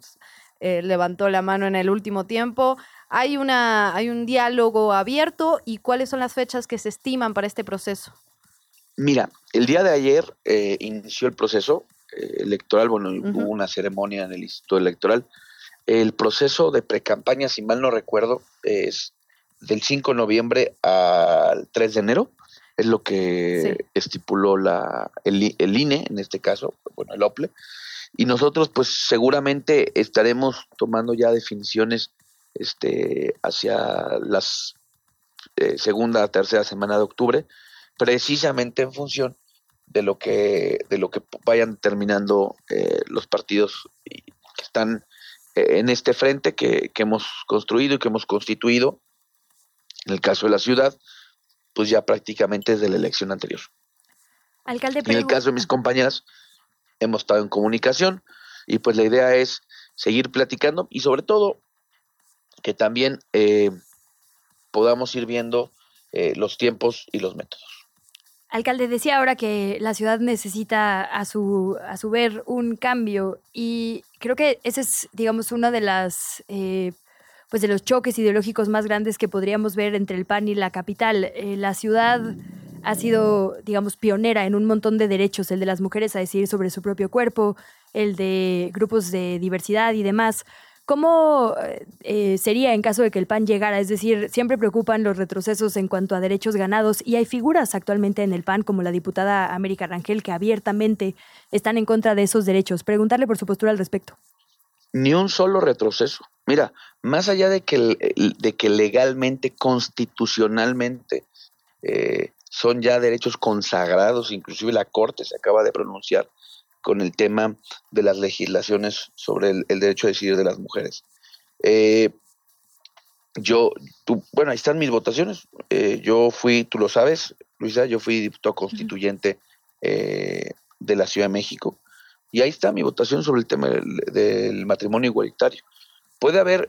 eh, levantó la mano en el último tiempo. ¿Hay, una, ¿Hay un diálogo abierto y cuáles son las fechas que se estiman para este proceso? Mira, el día de ayer eh, inició el proceso, electoral, bueno, hubo una ceremonia en el Instituto Electoral. El proceso de precampaña, si mal no recuerdo, es del 5 de noviembre al 3 de enero, es lo que estipuló la, el, el, INE, en este caso, bueno, el OPLE. Y nosotros, pues seguramente estaremos tomando ya definiciones este, hacia las eh, segunda, tercera semana de octubre, precisamente en función de lo que, de lo que vayan terminando eh, los partidos que están eh, en este frente que, hemos construido y que hemos constituido En el caso de la ciudad, pues ya prácticamente desde la elección anterior. Alcalde, en el caso de mis compañeras, hemos estado en comunicación y pues la idea es seguir platicando y sobre todo que también eh, podamos ir viendo eh, los tiempos y los métodos. Alcalde, decía ahora que la ciudad necesita a su, a su ver un cambio y creo que ese es, digamos, uno de las... Eh, pues de los choques ideológicos más grandes que podríamos ver entre el PAN y la capital. la ciudad ha sido, digamos, pionera en un montón de derechos, el de las mujeres a decidir sobre su propio cuerpo, el de grupos de diversidad y demás. ¿Cómo eh, sería en caso de que el PAN llegara? Es decir, siempre preocupan los retrocesos en cuanto a derechos ganados y hay figuras actualmente en el PAN, como la diputada América Rangel, que abiertamente están en contra de esos derechos. Preguntarle por su postura al respecto. Ni un solo retroceso. Mira, más allá de que, de que legalmente, constitucionalmente, eh, son ya derechos consagrados, inclusive la Corte se acaba de pronunciar con el tema de las legislaciones sobre el, derecho a decidir de las mujeres. Eh, yo, bueno, ahí están mis votaciones. Eh, yo fui, tú lo sabes, Luisa, yo fui diputado constituyente eh, de la Ciudad de México. Y ahí está mi votación sobre el tema del, matrimonio igualitario. Puede haber,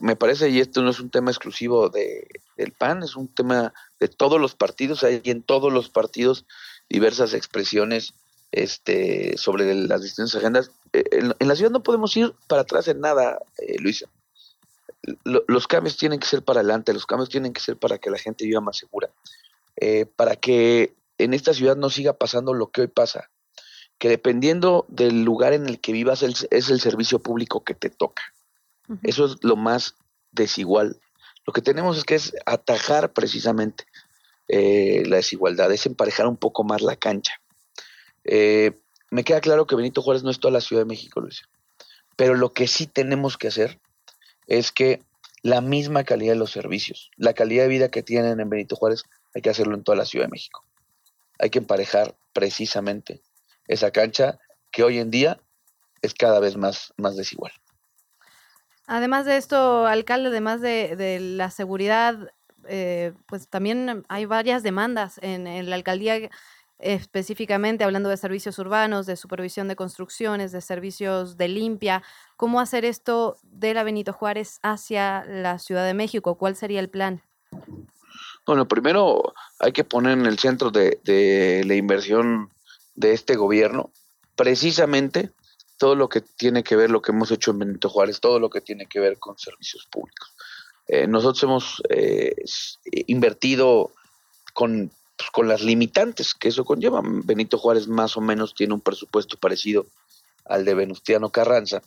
me parece, y esto no es un tema exclusivo de, del PAN, es un tema de todos los partidos, hay en todos los partidos diversas expresiones este, sobre las distintas agendas. Eh, en, la ciudad no podemos ir para atrás en nada, eh, Luisa. los cambios tienen que ser para adelante, los cambios tienen que ser para que la gente viva más segura, eh, para que en esta ciudad no siga pasando lo que hoy pasa, que dependiendo del lugar en el que vivas es el servicio público que te toca. Eso es lo más desigual. Lo que tenemos es que es atajar precisamente la desigualdad, es emparejar un poco más la cancha. Eh, me queda claro que Benito Juárez no es toda la Ciudad de México, Luis. Pero lo que sí tenemos que hacer es que la misma calidad de los servicios, la calidad de vida que tienen en Benito Juárez, hay que hacerlo en toda la Ciudad de México. Hay que emparejar precisamente esa cancha que hoy en día es cada vez más, más desigual. Además de esto, alcalde, además de, la seguridad, eh, pues también hay varias demandas en, en la alcaldía específicamente hablando de servicios urbanos, de supervisión de construcciones, de servicios de limpia, ¿cómo hacer esto de la Benito Juárez hacia la Ciudad de México? ¿Cuál sería el plan? Bueno, primero hay que poner en el centro de, la inversión de este gobierno precisamente todo lo que tiene que ver, lo que hemos hecho en Benito Juárez, todo lo que tiene que ver con servicios públicos. Eh, nosotros hemos eh, invertido con con las limitantes que eso conlleva. Benito Juárez más o menos tiene un presupuesto parecido al de Venustiano Carranza.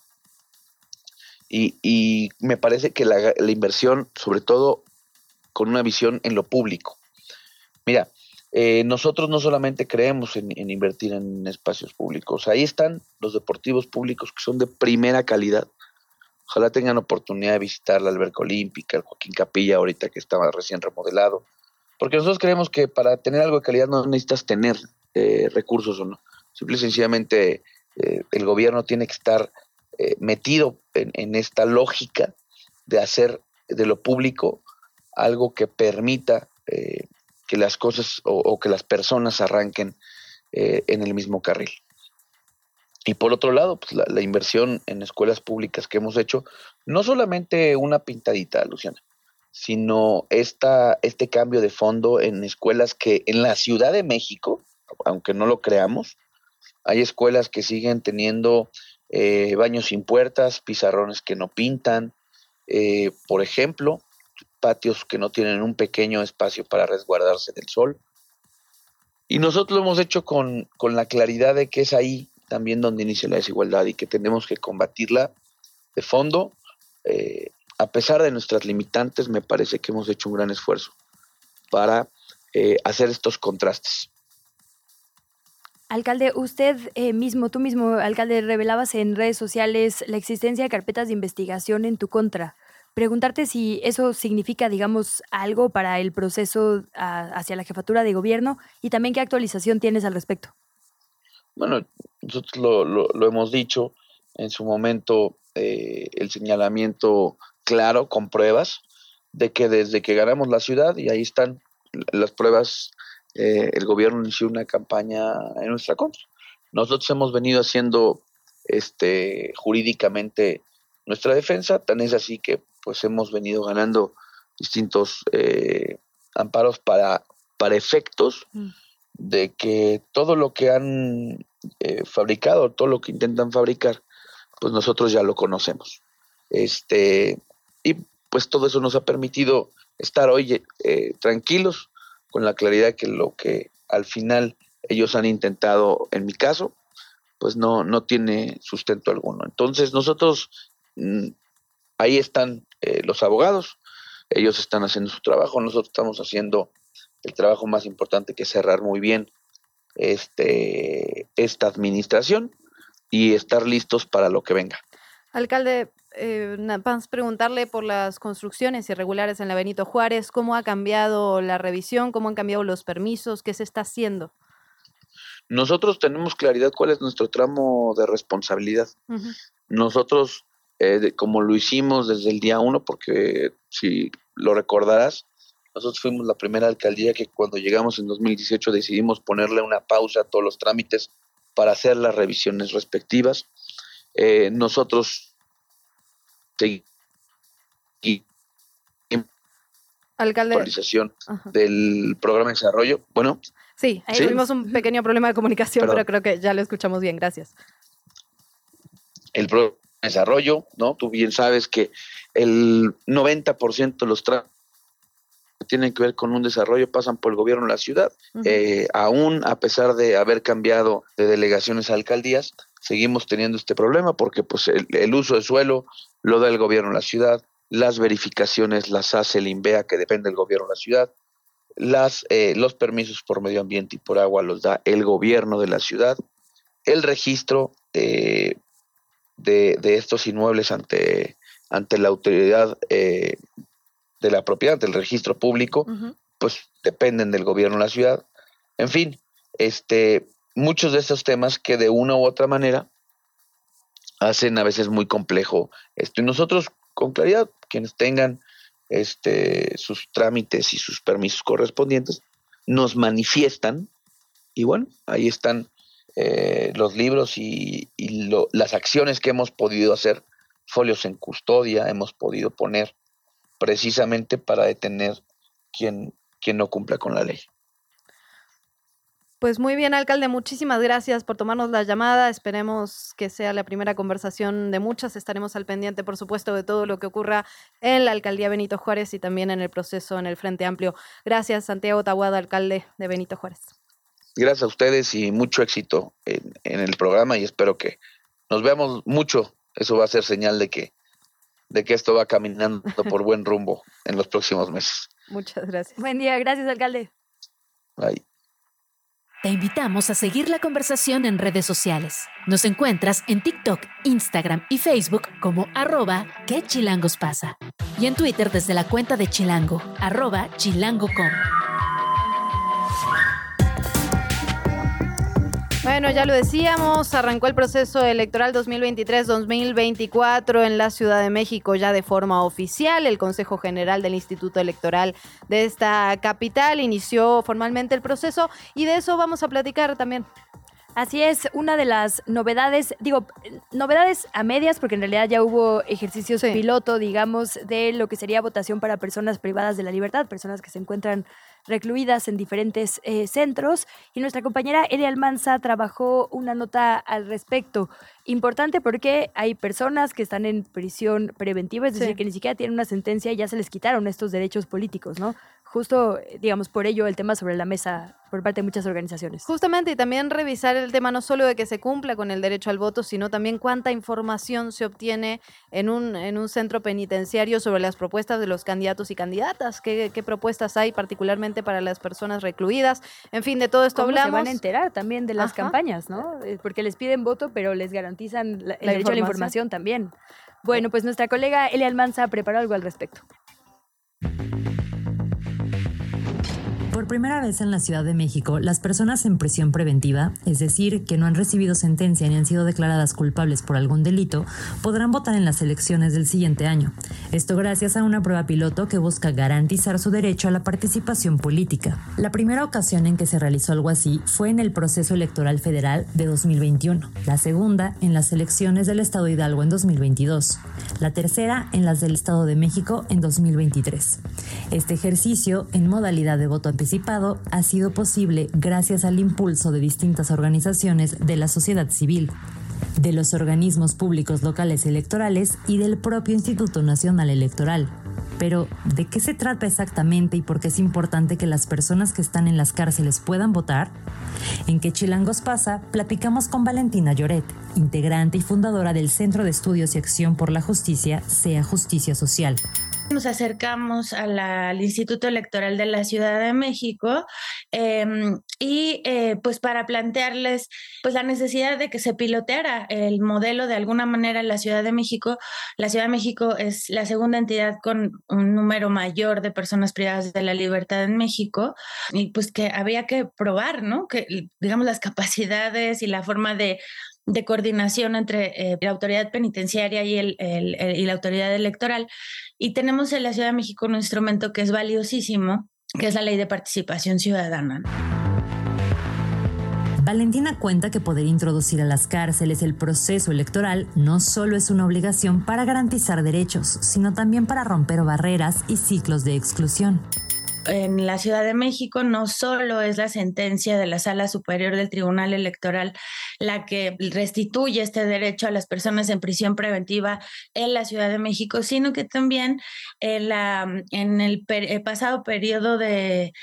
Y, me parece que la, inversión, sobre todo con una visión en lo público. Mira, eh, nosotros no solamente creemos en, invertir en espacios públicos, ahí están los deportivos públicos que son de primera calidad. Ojalá tengan oportunidad de visitar la alberca olímpica, el Joaquín Capilla, ahorita que estaba recién remodelado, porque nosotros creemos que para tener algo de calidad no necesitas tener eh, recursos o no. Simple y sencillamente eh, el gobierno tiene que estar eh, metido en, esta lógica de hacer de lo público algo que permita que las cosas o, que las personas arranquen en el mismo carril. Y por otro lado, pues la, la, inversión en escuelas públicas que hemos hecho, no solamente una pintadita, Luciana, sino esta, este cambio de fondo en escuelas que en la Ciudad de México, aunque no lo creamos, hay escuelas que siguen teniendo eh, baños sin puertas, pizarrones que no pintan, eh, por ejemplo, patios que no tienen un pequeño espacio para resguardarse del sol. Y nosotros lo hemos hecho con, la claridad de que es ahí también donde inicia la desigualdad y que tenemos que combatirla de fondo, eh, a pesar de nuestras limitantes, me parece que hemos hecho un gran esfuerzo para eh, hacer estos contrastes. Alcalde, usted eh, mismo, tú mismo, alcalde, revelabas en redes sociales la existencia de carpetas de investigación en tu contra. Preguntarte si eso significa, digamos, algo para el proceso hacia la jefatura de gobierno y también qué actualización tienes al respecto. Bueno, nosotros lo, hemos dicho en su momento, eh, el señalamiento claro, con pruebas, de que desde que ganamos la ciudad, y ahí están las pruebas, eh, el gobierno inició una campaña en nuestra contra. Nosotros hemos venido haciendo este, jurídicamente nuestra defensa, tan es así que pues hemos venido ganando distintos eh, amparos para, para efectos mm. de que todo lo que han eh, fabricado, todo lo que intentan fabricar, pues nosotros ya lo conocemos. Este, y pues todo eso nos ha permitido estar hoy eh, tranquilos con la claridad que lo que al final ellos han intentado, en mi caso, pues no, no tiene sustento alguno. Entonces nosotros, mm, ahí están eh, los abogados, ellos están haciendo su trabajo, nosotros estamos haciendo el trabajo más importante que es cerrar muy bien este, esta administración y estar listos para lo que venga. Alcalde, eh, vamos preguntarle por las construcciones irregulares en la Benito Juárez, cómo ha cambiado la revisión, cómo han cambiado los permisos, qué se está haciendo. Nosotros tenemos claridad cuál es nuestro tramo de responsabilidad. Nosotros, eh, como lo hicimos desde el día uno, porque si lo recordarás, nosotros fuimos la primera alcaldía que cuando llegamos en 2018 decidimos ponerle una pausa a todos los trámites para hacer las revisiones respectivas. Eh, nosotros Alcalde. actualización del programa de desarrollo. Bueno. Sí, ahí tuvimos un pequeño problema de comunicación, pero creo que ya lo escuchamos bien. Gracias. El programa de desarrollo, ¿no? Tú bien sabes que el 90% de los que tienen que ver con un desarrollo pasan por el gobierno de la ciudad. Eh, aún a pesar de haber cambiado de delegaciones a alcaldías, seguimos teniendo este problema porque pues el, uso de suelo lo da el gobierno de la ciudad, las verificaciones las hace el INVEA que depende del gobierno de la ciudad, las, eh, los permisos por medio ambiente y por agua los da el gobierno de la ciudad, el registro eh, de, de, estos inmuebles ante, ante la autoridad de la propiedad, del registro público, pues dependen del gobierno de la ciudad. En fin, este, muchos de estos temas que de una u otra manera hacen a veces muy complejo esto. Y nosotros, con claridad, quienes tengan este, sus trámites y sus permisos correspondientes, nos manifiestan y bueno, ahí están eh, los libros y, las acciones que hemos podido hacer, folios en custodia, hemos podido poner precisamente para detener quien, quien no cumpla con la ley. Pues muy bien, alcalde, muchísimas gracias por tomarnos la llamada. Esperemos que sea la primera conversación de muchas. Estaremos al pendiente, por supuesto, de todo lo que ocurra en la alcaldía Benito Juárez y también en el proceso en el Frente Amplio. Gracias, Santiago Tahuada, alcalde de Benito Juárez. Gracias a ustedes y mucho éxito en, en el programa y espero que nos veamos mucho. Eso va a ser señal de que de que esto va caminando [laughs] por buen rumbo en los próximos meses. Muchas gracias. Buen día, gracias alcalde. Bye. Te invitamos a seguir la conversación en redes sociales. Nos encuentras en TikTok, Instagram y Facebook como arroba que chilangos pasa. Y en Twitter desde la cuenta de Chilango, arroba chilango.com. Bueno, ya lo decíamos, arrancó el proceso electoral 2023-2024 en la Ciudad de México ya de forma oficial. El Consejo General del Instituto Electoral de esta capital inició formalmente el proceso y de eso vamos a platicar también. Así es, una de las novedades, digo, novedades a medias, porque en realidad ya hubo ejercicios piloto, digamos, de lo que sería votación para personas privadas de la libertad, personas que se encuentran recluidas en diferentes eh, centros. Y nuestra compañera Elia Almanza trabajó una nota al respecto. Importante porque hay personas que están en prisión preventiva, es decir, que ni siquiera tienen una sentencia y ya se les quitaron estos derechos políticos, ¿no? Justo, digamos, por ello el tema sobre la mesa por parte de muchas organizaciones. Justamente, y también revisar el tema no solo de que se cumpla con el derecho al voto, sino también cuánta información se obtiene en un, en un centro penitenciario sobre las propuestas de los candidatos y candidatas, qué, qué propuestas hay particularmente para las personas recluidas. En fin, de todo esto ¿Cómo hablamos. Se van a enterar también de las campañas, ¿no? Eh, porque les piden voto, pero les garantizan el derecho a la información también. Bueno, pues nuestra colega Elia Almanza preparó algo al respecto. Por primera vez en la Ciudad de México, las personas en prisión preventiva, es decir, que no han recibido sentencia ni han sido declaradas culpables por algún delito, podrán votar en las elecciones del siguiente año. Esto gracias a una prueba piloto que busca garantizar su derecho a la participación política. La primera ocasión en que se realizó algo así fue en el proceso electoral federal de 2021, la segunda en las elecciones del Estado Hidalgo en 2022, la tercera en las del Estado de México en 2023. Este ejercicio, en modalidad de voto anticipado, ha sido posible gracias al impulso de distintas organizaciones de la sociedad civil, de los organismos públicos locales electorales y del propio Instituto Nacional Electoral. Pero, ¿de qué se trata exactamente y por qué es importante que las personas que están en las cárceles puedan votar? En qué Chilangos pasa, platicamos con Valentina Lloret, integrante y fundadora del Centro de Estudios y Acción por la Justicia, SEA Justicia Social. Nos acercamos al Instituto Electoral de la Ciudad de México em, y eh, pues para plantearles pues la necesidad de que se piloteara el modelo de alguna manera en la Ciudad de México. La Ciudad de México es la segunda entidad con un número mayor de personas privadas de la libertad en México y pues que había que probar, ¿no? Que digamos las capacidades y la forma de de coordinación entre eh, la autoridad penitenciaria y, el, y la autoridad electoral. Y tenemos en la Ciudad de México un instrumento que es valiosísimo, que es la ley de participación ciudadana. Valentina cuenta que poder introducir a las cárceles el proceso electoral no solo es una obligación para garantizar derechos, sino también para romper barreras y ciclos de exclusión en la Ciudad de México no solo es la sentencia de la Sala Superior del Tribunal Electoral la que restituye este derecho a las personas en prisión preventiva en la Ciudad de México, sino que también en, la, en el, pasado periodo de,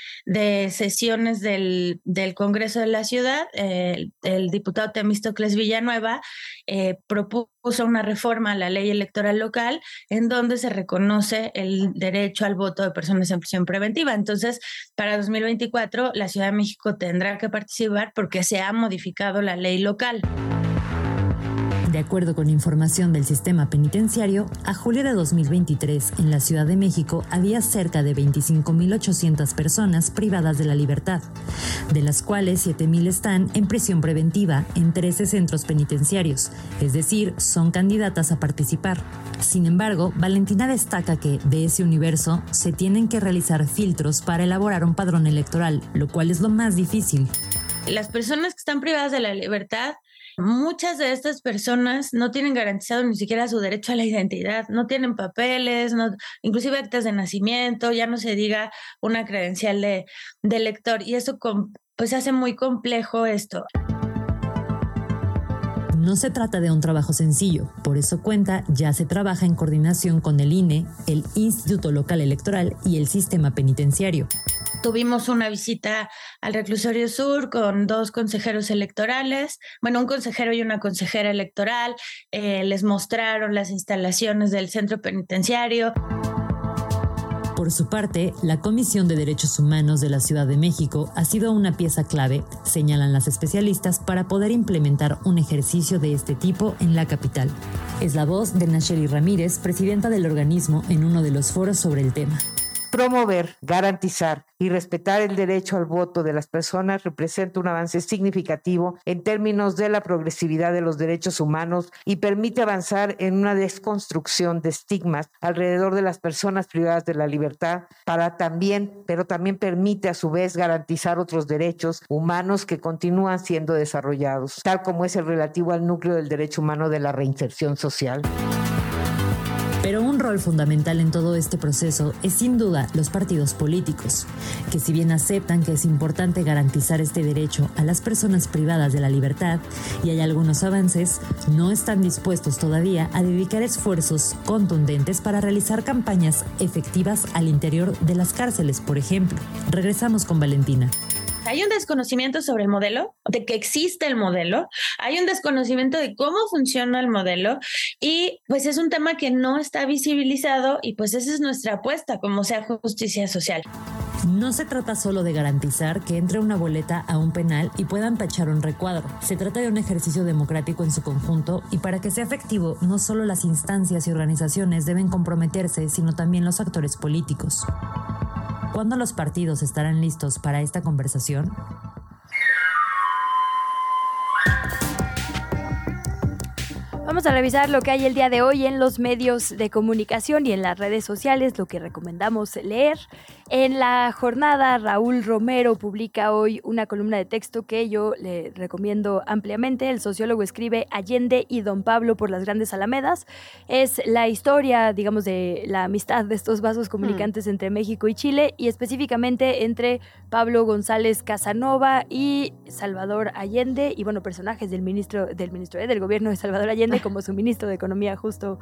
sesiones del, Congreso de la Ciudad, el, diputado Temístocles Villanueva eh, propuso una reforma a la ley electoral local en donde se reconoce el derecho al voto de personas en prisión preventiva. Entonces, para 2024, la Ciudad de México tendrá que participar porque se ha modificado la ley local. De acuerdo con información del sistema penitenciario, a julio de 2023 en la Ciudad de México había cerca de 25.800 personas privadas de la libertad, de las cuales 7.000 están en prisión preventiva en 13 centros penitenciarios, es decir, son candidatas a participar. Sin embargo, Valentina destaca que de ese universo se tienen que realizar filtros para elaborar un padrón electoral, lo cual es lo más difícil. Las personas que están privadas de la libertad Muchas de estas personas no tienen garantizado ni siquiera su derecho a la identidad, no tienen papeles, no, inclusive actas de nacimiento, ya no se diga una credencial de, de lector y eso pues hace muy complejo esto. No se trata de un trabajo sencillo, por eso cuenta ya se trabaja en coordinación con el INE, el Instituto Local Electoral y el sistema penitenciario. Tuvimos una visita al reclusorio sur con dos consejeros electorales, bueno, un consejero y una consejera electoral, eh, les mostraron las instalaciones del centro penitenciario. Por su parte, la Comisión de Derechos Humanos de la Ciudad de México ha sido una pieza clave, señalan las especialistas, para poder implementar un ejercicio de este tipo en la capital. Es la voz de Nacheli Ramírez, presidenta del organismo, en uno de los foros sobre el tema. Promover, garantizar y respetar el derecho al voto de las personas representa un avance significativo en términos de la progresividad de los derechos humanos y permite avanzar en una desconstrucción de estigmas alrededor de las personas privadas de la libertad para también, pero también permite a su vez garantizar otros derechos humanos que continúan siendo desarrollados, tal como es el relativo al núcleo del derecho humano de la reinserción social. Pero un rol fundamental en todo este proceso es sin duda los partidos políticos, que si bien aceptan que es importante garantizar este derecho a las personas privadas de la libertad y hay algunos avances, no están dispuestos todavía a dedicar esfuerzos contundentes para realizar campañas efectivas al interior de las cárceles, por ejemplo. Regresamos con Valentina. Hay un desconocimiento sobre el modelo, de que existe el modelo, hay un desconocimiento de cómo funciona el modelo y pues es un tema que no está visibilizado y pues esa es nuestra apuesta como sea justicia social. No se trata solo de garantizar que entre una boleta a un penal y puedan tachar un recuadro. Se trata de un ejercicio democrático en su conjunto y para que sea efectivo, no solo las instancias y organizaciones deben comprometerse, sino también los actores políticos. ¿Cuándo los partidos estarán listos para esta conversación? Vamos a revisar lo que hay el día de hoy en los medios de comunicación y en las redes sociales, lo que recomendamos leer. En la jornada, Raúl Romero publica hoy una columna de texto que yo le recomiendo ampliamente. El sociólogo escribe Allende y Don Pablo por las grandes alamedas. Es la historia, digamos, de la amistad de estos vasos comunicantes entre México y Chile y específicamente entre Pablo González Casanova y Salvador Allende y, bueno, personajes del ministro del, ministro, eh, del gobierno de Salvador Allende [laughs] como su ministro de Economía justo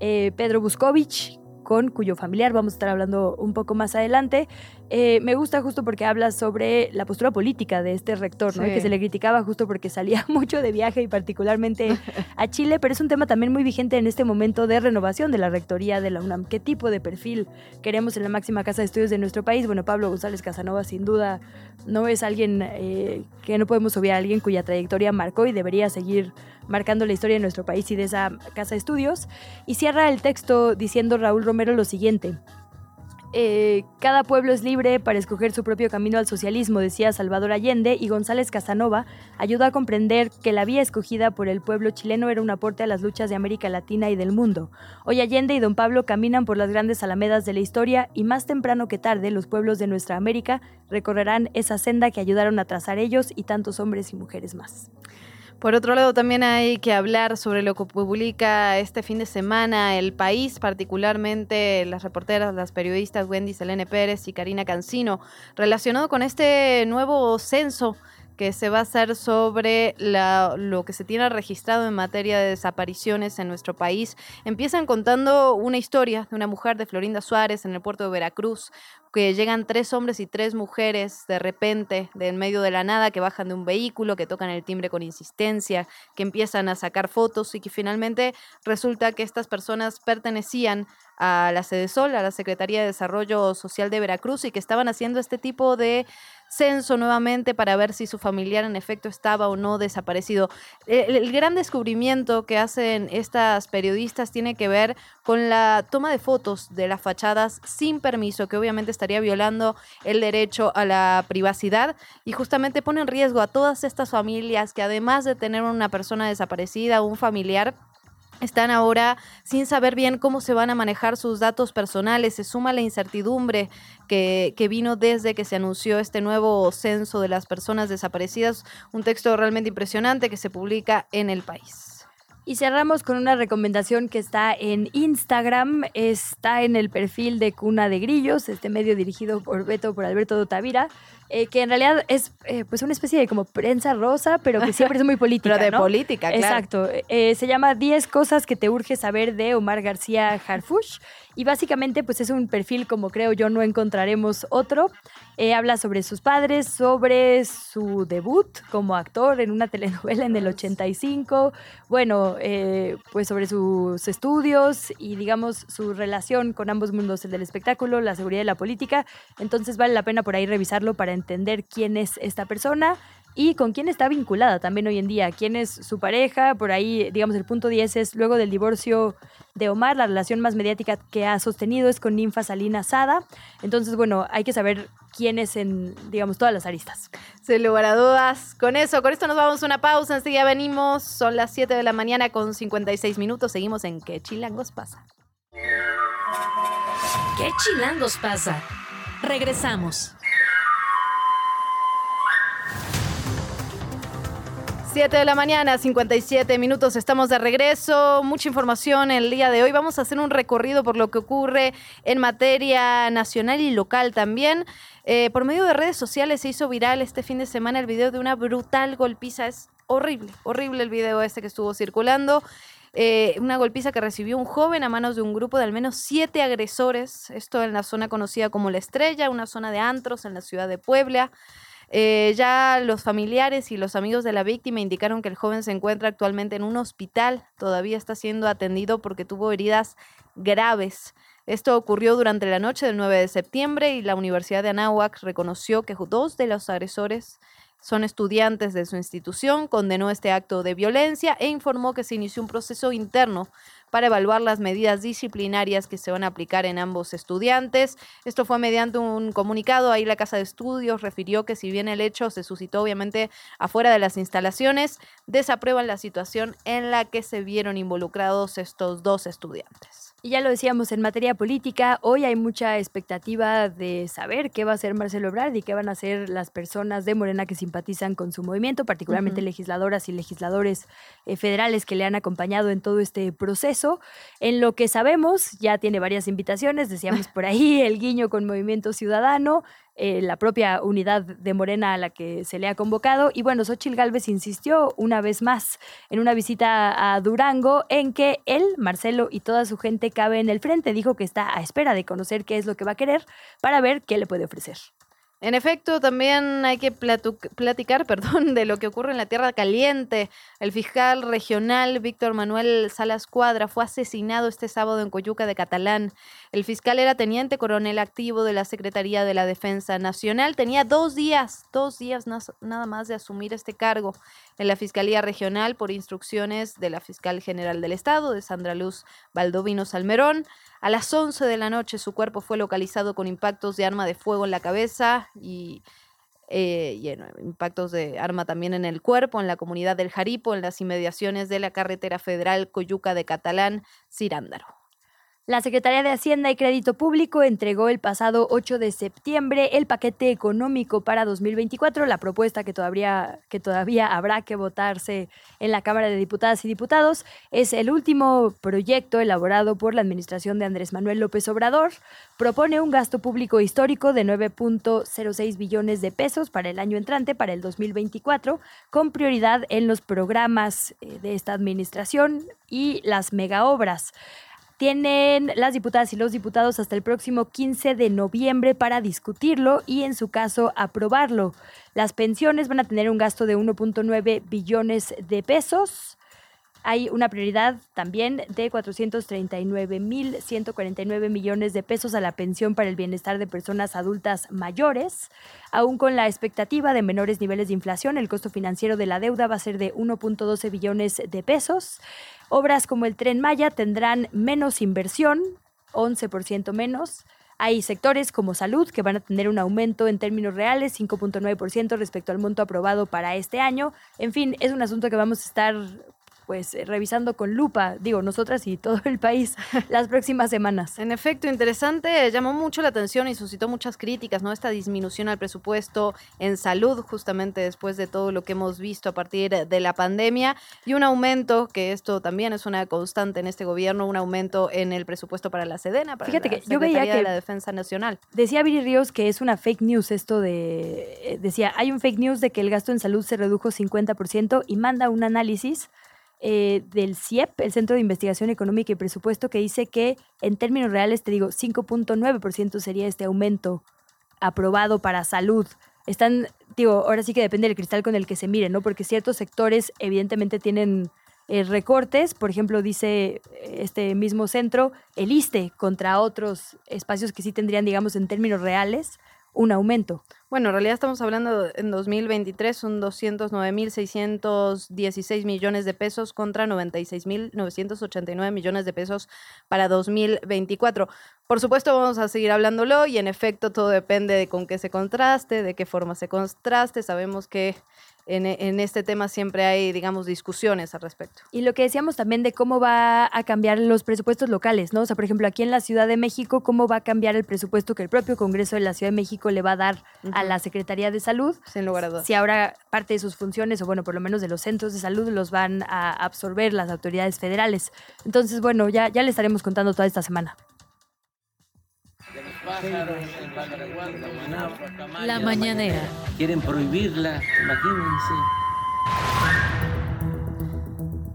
eh, Pedro Buscovich, con cuyo familiar vamos a estar hablando un poco más adelante. Eh, me gusta justo porque habla sobre la postura política de este rector, ¿no? que se le criticaba justo porque salía [laughs] mucho de viaje y particularmente [laughs] a Chile, pero es un tema también muy vigente en este momento de renovación de la rectoría de la UNAM. ¿Qué tipo de perfil queremos en la máxima casa de estudios de nuestro país? Bueno, Pablo González Casanova sin duda no es alguien eh, que no podemos obviar, alguien cuya trayectoria marcó y debería seguir marcando la historia de nuestro país y de esa casa de estudios. Y cierra el texto diciendo Raúl Romero lo siguiente. Eh, cada pueblo es libre para escoger su propio camino al socialismo, decía Salvador Allende, y González Casanova ayudó a comprender que la vía escogida por el pueblo chileno era un aporte a las luchas de América Latina y del mundo. Hoy Allende y don Pablo caminan por las grandes alamedas de la historia y más temprano que tarde los pueblos de nuestra América recorrerán esa senda que ayudaron a trazar ellos y tantos hombres y mujeres más. Por otro lado, también hay que hablar sobre lo que publica este fin de semana el país, particularmente las reporteras, las periodistas Wendy Selene Pérez y Karina Cancino, relacionado con este nuevo censo que se va a hacer sobre lo que se tiene registrado en materia de desapariciones en nuestro país. Empiezan contando una historia de una mujer de Florinda Suárez en el puerto de Veracruz, que llegan tres hombres y tres mujeres de repente, de en medio de la nada, que bajan de un vehículo, que tocan el timbre con insistencia, que empiezan a sacar fotos y que finalmente resulta que estas personas pertenecían a la Sede Sol, a la Secretaría de Desarrollo Social de Veracruz y que estaban haciendo este tipo de censo nuevamente para ver si su familiar en efecto estaba o no desaparecido. El, gran descubrimiento que hacen estas periodistas tiene que ver con la toma de fotos de las fachadas sin permiso, que obviamente estaría violando el derecho a la privacidad y justamente pone en riesgo a todas estas familias que además de tener una persona desaparecida un familiar, están ahora sin saber bien cómo se van a manejar sus datos personales. Se suma la incertidumbre que, vino desde que se anunció este nuevo censo de las personas desaparecidas. Un texto realmente impresionante que se publica en el país. Y cerramos con una recomendación que está en Instagram, está en el perfil de Cuna de Grillos, este medio dirigido por Beto, por Alberto Tavira, eh, que en realidad es eh, pues una especie de como prensa rosa, pero que siempre es muy [laughs] política. pero de política, claro. Exacto. Eh, se llama 10 cosas que te urge saber de Omar García Harfush. Y básicamente, pues es un perfil como creo yo no encontraremos otro. habla sobre sus padres, sobre su debut como actor en una telenovela en el 85. Bueno, pues sobre sus estudios y digamos su relación con ambos mundos, el del espectáculo, la seguridad y la política. Entonces vale la pena por ahí revisarlo para entender quién es esta persona y con quién está vinculada también hoy en día, quién es su pareja, por ahí, digamos, el punto 10 es luego del divorcio de Omar, la relación más mediática que ha sostenido es con Ninfa Salina Sada, entonces, bueno, hay que saber quién es en, digamos, todas las aristas. Sin lugar a dudas, con eso, con esto nos vamos a una pausa, enseguida venimos, son las 7 de la mañana con 56 minutos, seguimos en ¿Qué chilangos pasa? ¿Qué chilangos pasa? Regresamos. 7 de la mañana, 57 minutos, estamos de regreso. Mucha información el día de hoy. Vamos a hacer un recorrido por lo que ocurre en materia nacional y local también. Eh, por medio de redes sociales se hizo viral este fin de semana el video de una brutal golpiza. Es horrible, horrible el video este que estuvo circulando. Eh, una golpiza que recibió un joven a manos de un grupo de al menos siete agresores. Esto en la zona conocida como La Estrella, una zona de antros en la ciudad de Puebla. Eh, ya los familiares y los amigos de la víctima indicaron que el joven se encuentra actualmente en un hospital, todavía está siendo atendido porque tuvo heridas graves. Esto ocurrió durante la noche del 9 de septiembre y la Universidad de Anáhuac reconoció que dos de los agresores son estudiantes de su institución, condenó este acto de violencia e informó que se inició un proceso interno para evaluar las medidas disciplinarias que se van a aplicar en ambos estudiantes. Esto fue mediante un comunicado. Ahí la Casa de Estudios refirió que si bien el hecho se suscitó obviamente afuera de las instalaciones, desaprueban la situación en la que se vieron involucrados estos dos estudiantes. Y ya lo decíamos, en materia política, hoy hay mucha expectativa de saber qué va a hacer Marcelo Ebrard y qué van a hacer las personas de Morena que simpatizan con su movimiento, particularmente legisladoras y legisladores eh, federales que le han acompañado en todo este proceso. En lo que sabemos, ya tiene varias invitaciones, decíamos [laughs] por ahí, el guiño con Movimiento Ciudadano, eh, la propia unidad de Morena a la que se le ha convocado. Y bueno, Xochil Gálvez insistió una vez más en una visita a Durango en que él, Marcelo y toda su gente cabe en el frente. Dijo que está a espera de conocer qué es lo que va a querer para ver qué le puede ofrecer. En efecto, también hay que platicar [laughs] perdón, de lo que ocurre en la Tierra Caliente. El fiscal regional Víctor Manuel Salas Cuadra fue asesinado este sábado en Coyuca de Catalán. El fiscal era teniente coronel activo de la Secretaría de la Defensa Nacional. Tenía dos días, dos días nada más de asumir este cargo en la Fiscalía Regional por instrucciones de la Fiscal General del Estado, de Sandra Luz Baldovino Salmerón. A las 11 de la noche su cuerpo fue localizado con impactos de arma de fuego en la cabeza y, eh, impactos de arma también en el cuerpo, en la comunidad del Jaripo, en las inmediaciones de la carretera federal Coyuca de Catalán, Cirándaro. La Secretaría de Hacienda y Crédito Público entregó el pasado 8 de septiembre el paquete económico para 2024, la propuesta que todavía, que todavía habrá que votarse en la Cámara de Diputadas y Diputados. Es el último proyecto elaborado por la administración de Andrés Manuel López Obrador. Propone un gasto público histórico de 9.06 billones de pesos para el año entrante, para el 2024, con prioridad en los programas eh, de esta administración y las megaobras. Tienen las diputadas y los diputados hasta el próximo 15 de noviembre para discutirlo y en su caso aprobarlo. Las pensiones van a tener un gasto de 1.9 billones de pesos. Hay una prioridad también de 439.149 millones de pesos a la pensión para el bienestar de personas adultas mayores. Aún con la expectativa de menores niveles de inflación, el costo financiero de la deuda va a ser de 1.12 billones de pesos. Obras como el tren Maya tendrán menos inversión, 11% menos. Hay sectores como salud que van a tener un aumento en términos reales, 5.9% respecto al monto aprobado para este año. En fin, es un asunto que vamos a estar pues eh, revisando con lupa, digo, nosotras y todo el país [laughs] las próximas semanas. En efecto, interesante, llamó mucho la atención y suscitó muchas críticas, ¿no? Esta disminución al presupuesto en salud, justamente después de todo lo que hemos visto a partir de la pandemia, y un aumento, que esto también es una constante en este gobierno, un aumento en el presupuesto para la Sedena, para Fíjate la que yo veía que de la Defensa Nacional. Decía Viri Ríos que es una fake news esto de, eh, decía, hay un fake news de que el gasto en salud se redujo 50% y manda un análisis eh, del CIEP, el Centro de Investigación Económica y Presupuesto, que dice que en términos reales, te digo, 5.9% sería este aumento aprobado para salud. Están, digo, ahora sí que depende del cristal con el que se mire, ¿no? Porque ciertos sectores evidentemente tienen eh, recortes, por ejemplo, dice eh, este mismo centro, el ISTE contra otros espacios que sí tendrían, digamos, en términos reales, un aumento. Bueno, en realidad estamos hablando en 2023 son 209.616 millones de pesos contra 96.989 millones de pesos para 2024. Por supuesto vamos a seguir hablándolo y en efecto todo depende de con qué se contraste, de qué forma se contraste. Sabemos que en, este tema siempre hay, digamos, discusiones al respecto. Y lo que decíamos también de cómo va a cambiar los presupuestos locales, ¿no? O sea, por ejemplo, aquí en la Ciudad de México, cómo va a cambiar el presupuesto que el propio Congreso de la Ciudad de México le va a dar a la Secretaría de Salud. Sin lugar a dudas. Si ahora parte de sus funciones, o bueno, por lo menos de los centros de salud, los van a absorber las autoridades federales. Entonces, bueno, ya, ya le estaremos contando toda esta semana. La mañanera. Quieren prohibirla, imagínense.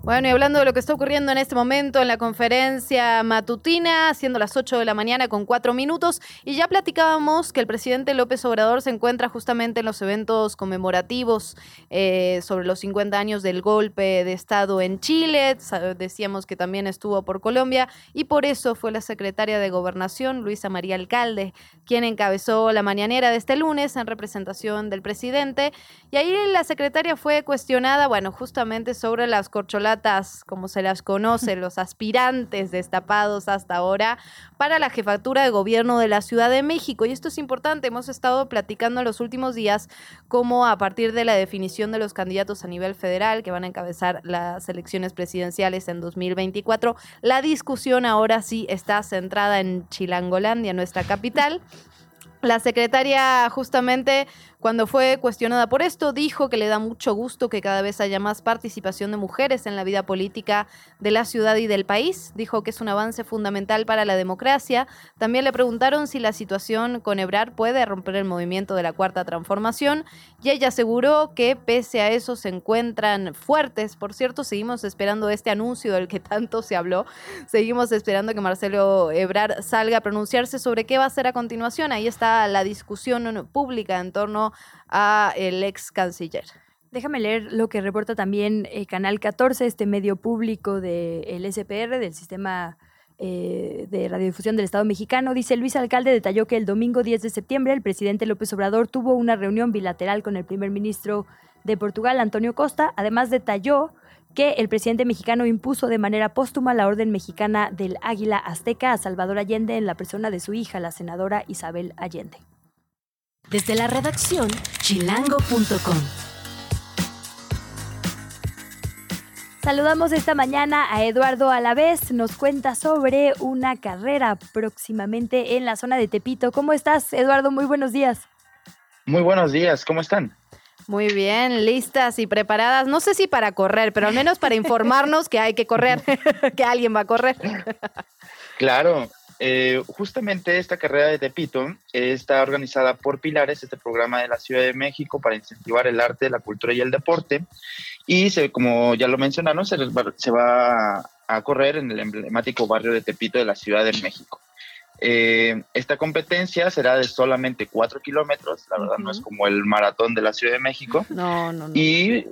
Bueno, y hablando de lo que está ocurriendo en este momento en la conferencia matutina, siendo las 8 de la mañana con 4 minutos, y ya platicábamos que el presidente López Obrador se encuentra justamente en los eventos conmemorativos eh, sobre los 50 años del golpe de Estado en Chile, decíamos que también estuvo por Colombia, y por eso fue la secretaria de Gobernación, Luisa María Alcalde, quien encabezó la mañanera de este lunes en representación del presidente, y ahí la secretaria fue cuestionada, bueno, justamente sobre las corcholatas como se las conoce, [laughs] los aspirantes destapados hasta ahora, para la jefatura de gobierno de la Ciudad de México. Y esto es importante, hemos estado platicando en los últimos días cómo a partir de la definición de los candidatos a nivel federal que van a encabezar las elecciones presidenciales en 2024, la discusión ahora sí está centrada en Chilangolandia, nuestra capital. La secretaria justamente cuando fue cuestionada por esto, dijo que le da mucho gusto que cada vez haya más participación de mujeres en la vida política de la ciudad y del país. Dijo que es un avance fundamental para la democracia. También le preguntaron si la situación con Ebrar puede romper el movimiento de la cuarta transformación y ella aseguró que pese a eso se encuentran fuertes. Por cierto, seguimos esperando este anuncio del que tanto se habló. Seguimos esperando que Marcelo Ebrar salga a pronunciarse sobre qué va a hacer a continuación. Ahí está la discusión pública en torno a el ex canciller. Déjame leer lo que reporta también eh, Canal 14, este medio público del SPR, del Sistema eh, de Radiodifusión del Estado mexicano. Dice Luis Alcalde detalló que el domingo 10 de septiembre el presidente López Obrador tuvo una reunión bilateral con el primer ministro de Portugal, Antonio Costa. Además detalló que el presidente mexicano impuso de manera póstuma la orden mexicana del Águila Azteca a Salvador Allende en la persona de su hija, la senadora Isabel Allende. Desde la redacción, chilango.com. Saludamos esta mañana a Eduardo Alavés. Nos cuenta sobre una carrera próximamente en la zona de Tepito. ¿Cómo estás, Eduardo? Muy buenos días. Muy buenos días, ¿cómo están? Muy bien, listas y preparadas. No sé si para correr, pero al menos para [laughs] informarnos que hay que correr, [laughs] que alguien va a correr. Claro, eh, justamente esta carrera de Tepito está organizada por Pilares, este programa de la Ciudad de México para incentivar el arte, la cultura y el deporte. Y se, como ya lo mencionaron, se, se va a correr en el emblemático barrio de Tepito de la Ciudad de México. Eh, esta competencia será de solamente cuatro kilómetros, la verdad no es como el maratón de la Ciudad de México. [laughs] No, no, no. Y,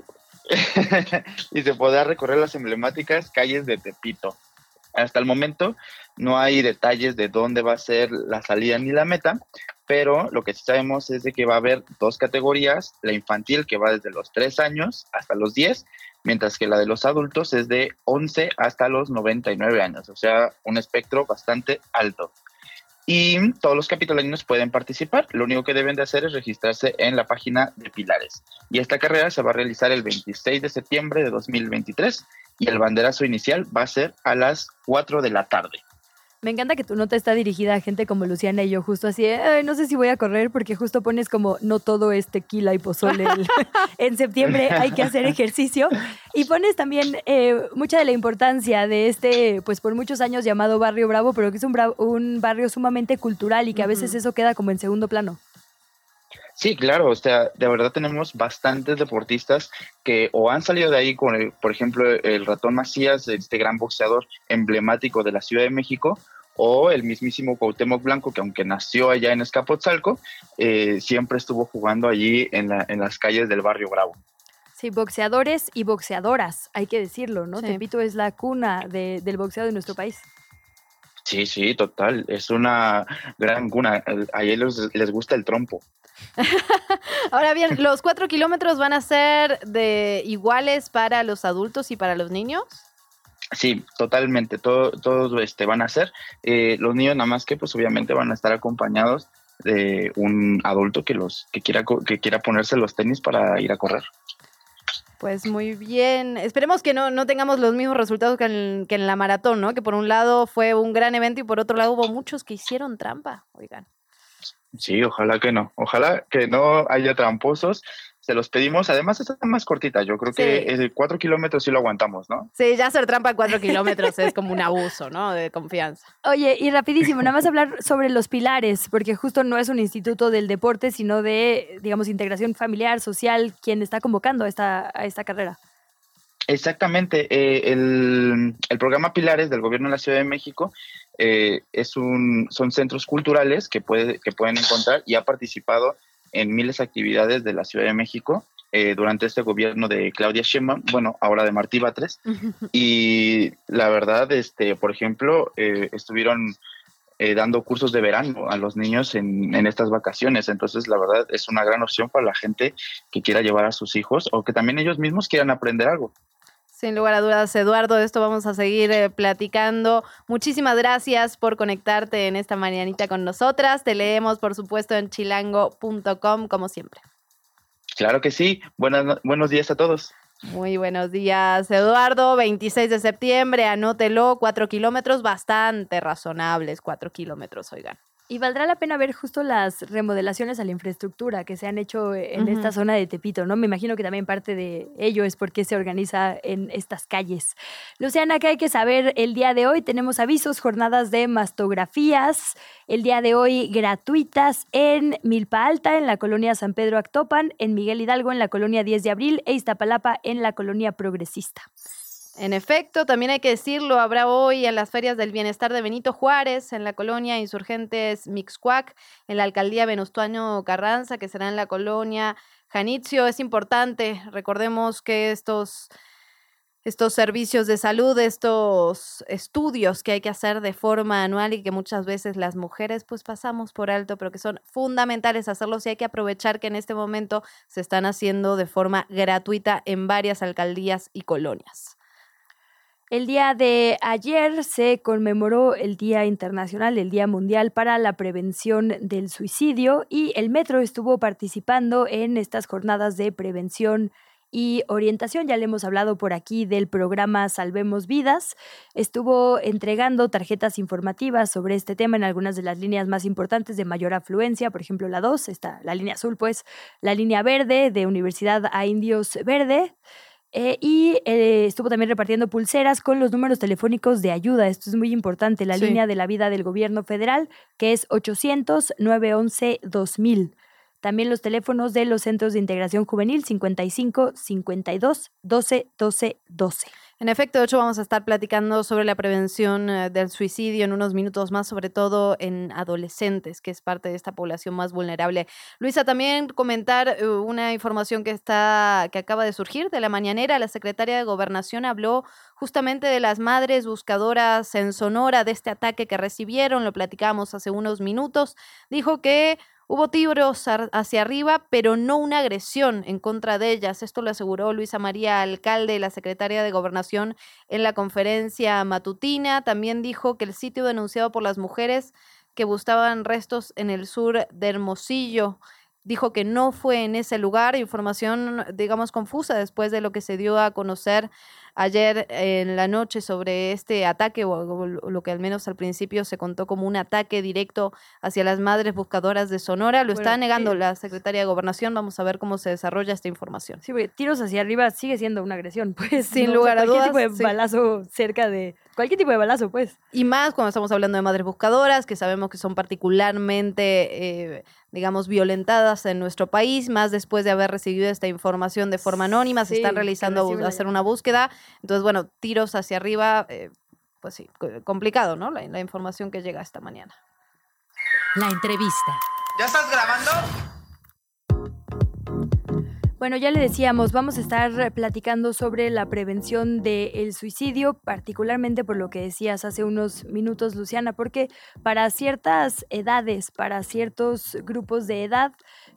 [laughs] y se podrá recorrer las emblemáticas calles de Tepito. Hasta el momento no hay detalles de dónde va a ser la salida ni la meta, pero lo que sí sabemos es de que va a haber dos categorías, la infantil que va desde los 3 años hasta los 10, mientras que la de los adultos es de 11 hasta los 99 años, o sea, un espectro bastante alto. Y todos los capitalinos pueden participar. Lo único que deben de hacer es registrarse en la página de Pilares. Y esta carrera se va a realizar el 26 de septiembre de 2023 y el banderazo inicial va a ser a las 4 de la tarde. Me encanta que tu nota está dirigida a gente como Luciana y yo, justo así, no sé si voy a correr porque justo pones como no todo es tequila y pozole. [laughs] en septiembre hay que hacer ejercicio. Y pones también eh, mucha de la importancia de este, pues por muchos años llamado Barrio Bravo, pero que es un, un barrio sumamente cultural y que a veces eso queda como en segundo plano. Sí, claro, o sea, de verdad tenemos bastantes deportistas que o han salido de ahí con, por ejemplo, el ratón Macías, este gran boxeador emblemático de la Ciudad de México, o el mismísimo Cuauhtémoc Blanco, que aunque nació allá en Escapotzalco, eh, siempre estuvo jugando allí en, las calles del barrio Bravo. Sí, boxeadores y boxeadoras, hay que decirlo, ¿no? Tepito es la cuna del boxeo de nuestro país. Sí, sí, total. Es una gran cuna. A ellos les gusta el trompo. [laughs] Ahora bien, [laughs] ¿los cuatro kilómetros van a ser de iguales para los adultos y para los niños? Sí, totalmente, todos este, van a ser. Eh, los niños nada más que pues obviamente van a estar acompañados de un adulto que los que quiera que quiera ponerse los tenis para ir a correr. Pues muy bien. Esperemos que no, no tengamos los mismos resultados que en, que en la maratón, ¿no? Que por un lado fue un gran evento y por otro lado hubo muchos que hicieron trampa, oigan. Sí, ojalá que no. Ojalá que no haya tramposos. Se los pedimos. Además, está más cortita. Yo creo que cuatro kilómetros sí lo aguantamos, ¿no? Sí, ya hacer trampa cuatro kilómetros es como un abuso, ¿no? De confianza. Oye, y rapidísimo, nada más hablar sobre los pilares, porque justo no es un instituto del deporte, sino de, digamos, integración familiar, social, quien está convocando a esta, a esta carrera. Exactamente. Eh, el, programa Pilares del Gobierno de la Ciudad de México eh, es un, son centros culturales que, puede, que pueden encontrar y ha participado en miles de actividades de la Ciudad de México eh, durante este gobierno de Claudia Sheinbaum, bueno, ahora de Martí Batres. Y la verdad, este, por ejemplo, estuvieron dando cursos de verano a los niños en, en, estas vacaciones. Entonces, la verdad, es una gran opción para la gente que quiera llevar a sus hijos o que también ellos mismos quieran aprender algo. Sin lugar a dudas, Eduardo, de esto vamos a seguir eh, platicando. Muchísimas gracias por conectarte en esta mañanita con nosotras. Te leemos, por supuesto, en chilango.com, como siempre. Claro que sí. Buenas, buenos días a todos. Muy buenos días, Eduardo. 26 de septiembre, anótelo, cuatro kilómetros, bastante razonables, cuatro kilómetros, oigan. Y valdrá la pena ver justo las remodelaciones a la infraestructura que se han hecho en esta zona de Tepito, ¿no? Me imagino que también parte de ello es porque se organiza en estas calles. Luciana, ¿qué hay que saber el día de hoy? Tenemos avisos, jornadas de mastografías, el día de hoy gratuitas en Milpa Alta, en la colonia San Pedro Actopan, en Miguel Hidalgo, en la colonia 10 de abril, e Iztapalapa, en la colonia Progresista. En efecto, también hay que decirlo, habrá hoy en las ferias del bienestar de Benito Juárez, en la colonia Insurgentes Mixcuac, en la alcaldía Venustuano Carranza, que será en la colonia Janitzio. Es importante, recordemos que estos, estos servicios de salud, estos estudios que hay que hacer de forma anual y que muchas veces las mujeres pues pasamos por alto, pero que son fundamentales hacerlos y hay que aprovechar que en este momento se están haciendo de forma gratuita en varias alcaldías y colonias. El día de ayer se conmemoró el Día Internacional, el Día Mundial para la Prevención del Suicidio y el Metro estuvo participando en estas jornadas de prevención y orientación. Ya le hemos hablado por aquí del programa Salvemos Vidas. Estuvo entregando tarjetas informativas sobre este tema en algunas de las líneas más importantes de mayor afluencia, por ejemplo la 2, está la línea azul, pues la línea verde de Universidad a Indios Verde. Eh, y eh, estuvo también repartiendo pulseras con los números telefónicos de ayuda. Esto es muy importante. La línea de la vida del gobierno federal, que es 800-911-2000. También los teléfonos de los centros de integración juvenil 55 52 12 12 12. En efecto, de hecho, vamos a estar platicando sobre la prevención eh, del suicidio en unos minutos más, sobre todo en adolescentes, que es parte de esta población más vulnerable. Luisa, también comentar eh, una información que está, que acaba de surgir de la mañanera. La secretaria de Gobernación habló justamente de las madres buscadoras en Sonora, de este ataque que recibieron, lo platicamos hace unos minutos. Dijo que Hubo tiros hacia arriba, pero no una agresión en contra de ellas. Esto lo aseguró Luisa María Alcalde, la secretaria de Gobernación, en la conferencia matutina. También dijo que el sitio denunciado por las mujeres que buscaban restos en el sur de Hermosillo dijo que no fue en ese lugar, información, digamos, confusa después de lo que se dio a conocer ayer en la noche sobre este ataque, o lo que al menos al principio se contó como un ataque directo hacia las madres buscadoras de Sonora. Lo está negando la secretaria de Gobernación. Vamos a ver cómo se desarrolla esta información. Sí, porque tiros hacia arriba sigue siendo una agresión, [laughs] pues. Sin lugar a dudas. Cualquier tipo de balazo cerca de. Cualquier tipo de balazo, pues. Y más cuando estamos hablando de madres buscadoras, que sabemos que son particularmente. Eh, digamos, violentadas en nuestro país, más después de haber recibido esta información de forma anónima, se están realizando hacer una búsqueda. Entonces, bueno, tiros hacia arriba, eh, pues sí, complicado, ¿no? La, la información que llega esta mañana. La entrevista. ¿Ya estás grabando? Bueno, ya le decíamos, vamos a estar platicando sobre la prevención del suicidio, particularmente por lo que decías hace unos minutos, Luciana, porque para ciertas edades, para ciertos grupos de edad,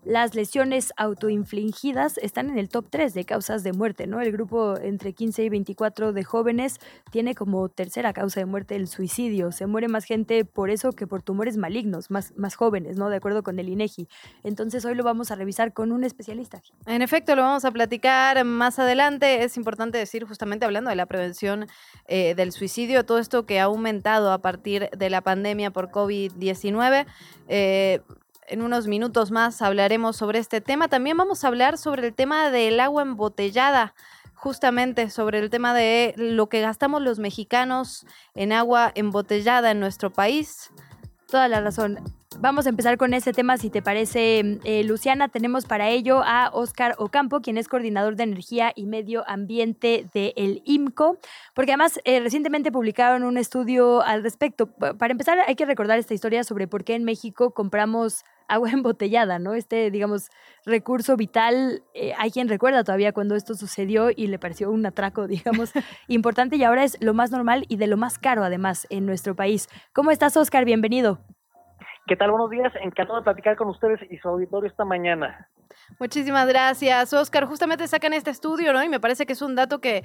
las lesiones autoinfligidas están en el top 3 de causas de muerte, ¿no? El grupo entre 15 y 24 de jóvenes tiene como tercera causa de muerte el suicidio. Se muere más gente por eso que por tumores malignos, más, más jóvenes, ¿no? De acuerdo con el INEGI. Entonces hoy lo vamos a revisar con un especialista. En efecto, lo vamos a platicar más adelante. Es importante decir, justamente hablando de la prevención eh, del suicidio, todo esto que ha aumentado a partir de la pandemia por COVID-19. Eh, en unos minutos más hablaremos sobre este tema. También vamos a hablar sobre el tema del agua embotellada justamente sobre el tema de lo que gastamos los mexicanos en agua embotellada en nuestro país. Toda la razón. vamos a empezar con ese tema, si te parece, eh, Luciana. Tenemos para ello a Oscar Ocampo, quien es coordinador de energía y medio ambiente del IMCO, porque además eh, recientemente publicaron un estudio al respecto. Para empezar, hay que recordar esta historia sobre por qué en México compramos agua embotellada, ¿no? Este, digamos, recurso vital. Eh, hay quien recuerda todavía cuando esto sucedió y le pareció un atraco, [laughs] digamos, importante y ahora es lo más normal y de lo más caro, además, en nuestro país. ¿Cómo estás, Oscar? Bienvenido. ¿Qué tal? Buenos días. Encantado de platicar con ustedes y su auditorio esta mañana. Muchísimas gracias, Oscar. Justamente sacan este estudio, ¿no? Y me parece que es un dato que,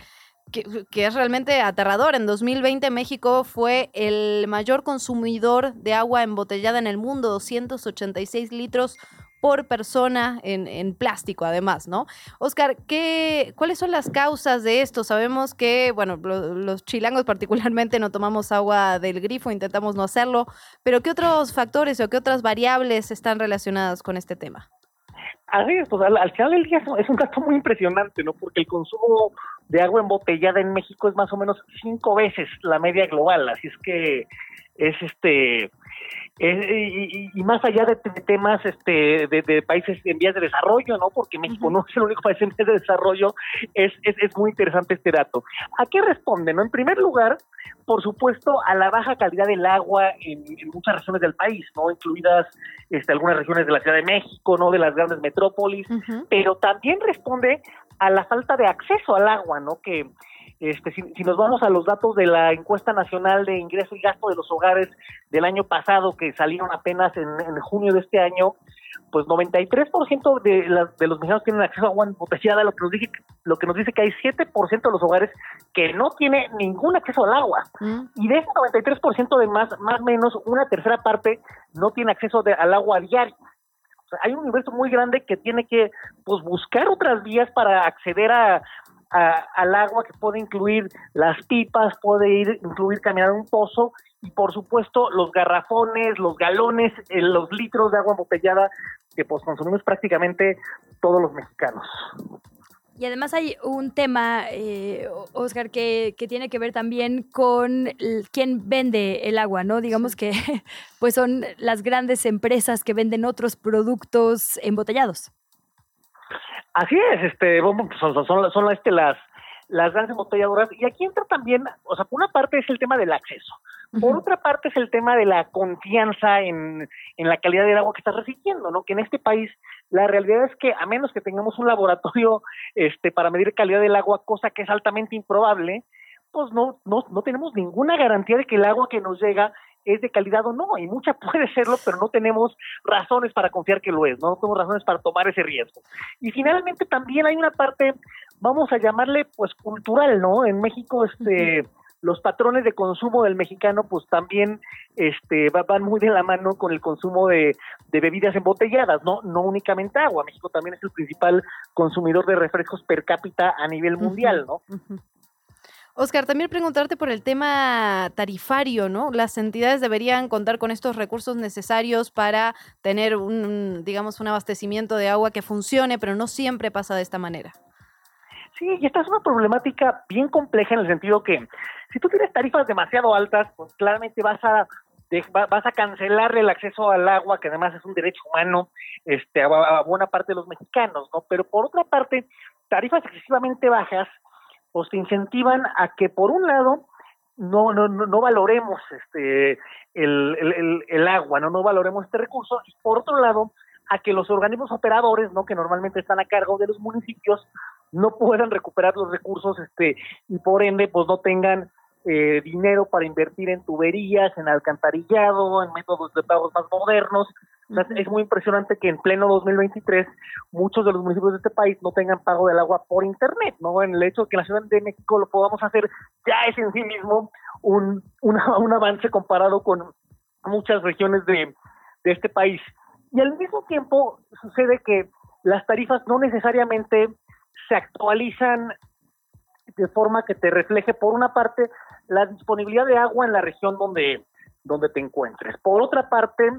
que, es realmente aterrador. En 2020 México fue el mayor consumidor de agua embotellada en el mundo, 286 litros por persona en, plástico, además, ¿no? Oscar, ¿qué, ¿cuáles son las causas de esto? Sabemos que, bueno, los chilangos particularmente no tomamos agua del grifo, intentamos no hacerlo, pero ¿qué otros factores o qué otras variables están relacionadas con este tema? Así es, pues al, final del día es un gasto muy impresionante, ¿no? Porque el consumo de agua embotellada en México es más o menos cinco veces la media global, así es que es este y, más allá de, temas este, de, países en vías de desarrollo, ¿no? Porque México no es el único país en vías de desarrollo, es, es, muy interesante este dato. ¿A qué responde? No? En primer lugar, por supuesto, a la baja calidad del agua en, muchas regiones del país, ¿no? Incluidas este, algunas regiones de la Ciudad de México, ¿no? De las grandes metrópolis, pero también responde a la falta de acceso al agua, ¿no? Que este, si, nos vamos a los datos de la encuesta nacional de ingreso y gasto de los hogares del año pasado, que salieron apenas en, junio de este año, pues 93% de, de los mexicanos tienen acceso a agua embotellada, lo que nos dice, lo que nos dice que hay 7% de los hogares que no tiene ningún acceso al agua. Mm. Y de ese 93% de más, más o menos, una tercera parte no tiene acceso al agua diario. Hay un universo muy grande que tiene que pues, buscar otras vías para acceder a, al agua que puede incluir las pipas, puede ir, incluir caminar un pozo y por supuesto los garrafones, los galones, eh, los litros de agua embotellada que pues consumimos prácticamente todos los mexicanos. Y además hay un tema, eh, Oscar, que, que, tiene que ver también con quién vende el agua, ¿no? Digamos que [laughs] pues son las grandes empresas que venden otros productos embotellados. Así es, este, son, son, son este, las, las grandes embotelladoras. Y aquí entra también, o sea, por una parte es el tema del acceso. Por otra parte es el tema de la confianza en, en la calidad del agua que estás recibiendo, ¿no? Que en este país la realidad es que a menos que tengamos un laboratorio este, para medir calidad del agua, cosa que es altamente improbable, pues no, no, no tenemos ninguna garantía de que el agua que nos llega es de calidad o no, y mucha [laughs] puede serlo, pero no tenemos razones para confiar que lo es, no, tenemos razones para tomar ese riesgo. Y finalmente también hay una parte, vamos a llamarle pues cultural, ¿no? En México, este, los patrones de consumo del mexicano pues también este van muy de la mano con el consumo de, bebidas embotelladas, no no únicamente agua. México también es el principal consumidor de refrescos per cápita a nivel mundial, ¿no? Oscar, también preguntarte por el tema tarifario, ¿no? Las entidades deberían contar con estos recursos necesarios para tener un, digamos, un abastecimiento de agua que funcione, pero no siempre pasa de esta manera. Sí, y esta es una problemática bien compleja en el sentido que si tú tienes tarifas demasiado altas, pues claramente vas a vas a cancelar el acceso al agua, que además es un derecho humano, este, a buena parte de los mexicanos, ¿no? Pero por otra parte, tarifas excesivamente bajas pues te incentivan a que por un lado no, no, no, valoremos este el, el, el, agua, no, no valoremos este recurso, y por otro lado, a que los organismos operadores, ¿no? que normalmente están a cargo de los municipios, no puedan recuperar los recursos, este, y por ende, pues no tengan eh, dinero para invertir en tuberías, en alcantarillado, en métodos de pagos más modernos, es muy impresionante que en pleno 2023 muchos de los municipios de este país no tengan pago del agua por internet, ¿no? En el hecho de que en la Ciudad de México lo podamos hacer ya es en sí mismo un, [laughs] un avance comparado con muchas regiones de, de este país. Y al mismo tiempo sucede que las tarifas no necesariamente se actualizan de forma que te refleje, por una parte, la disponibilidad de agua en la región donde, donde te encuentres. Por otra parte,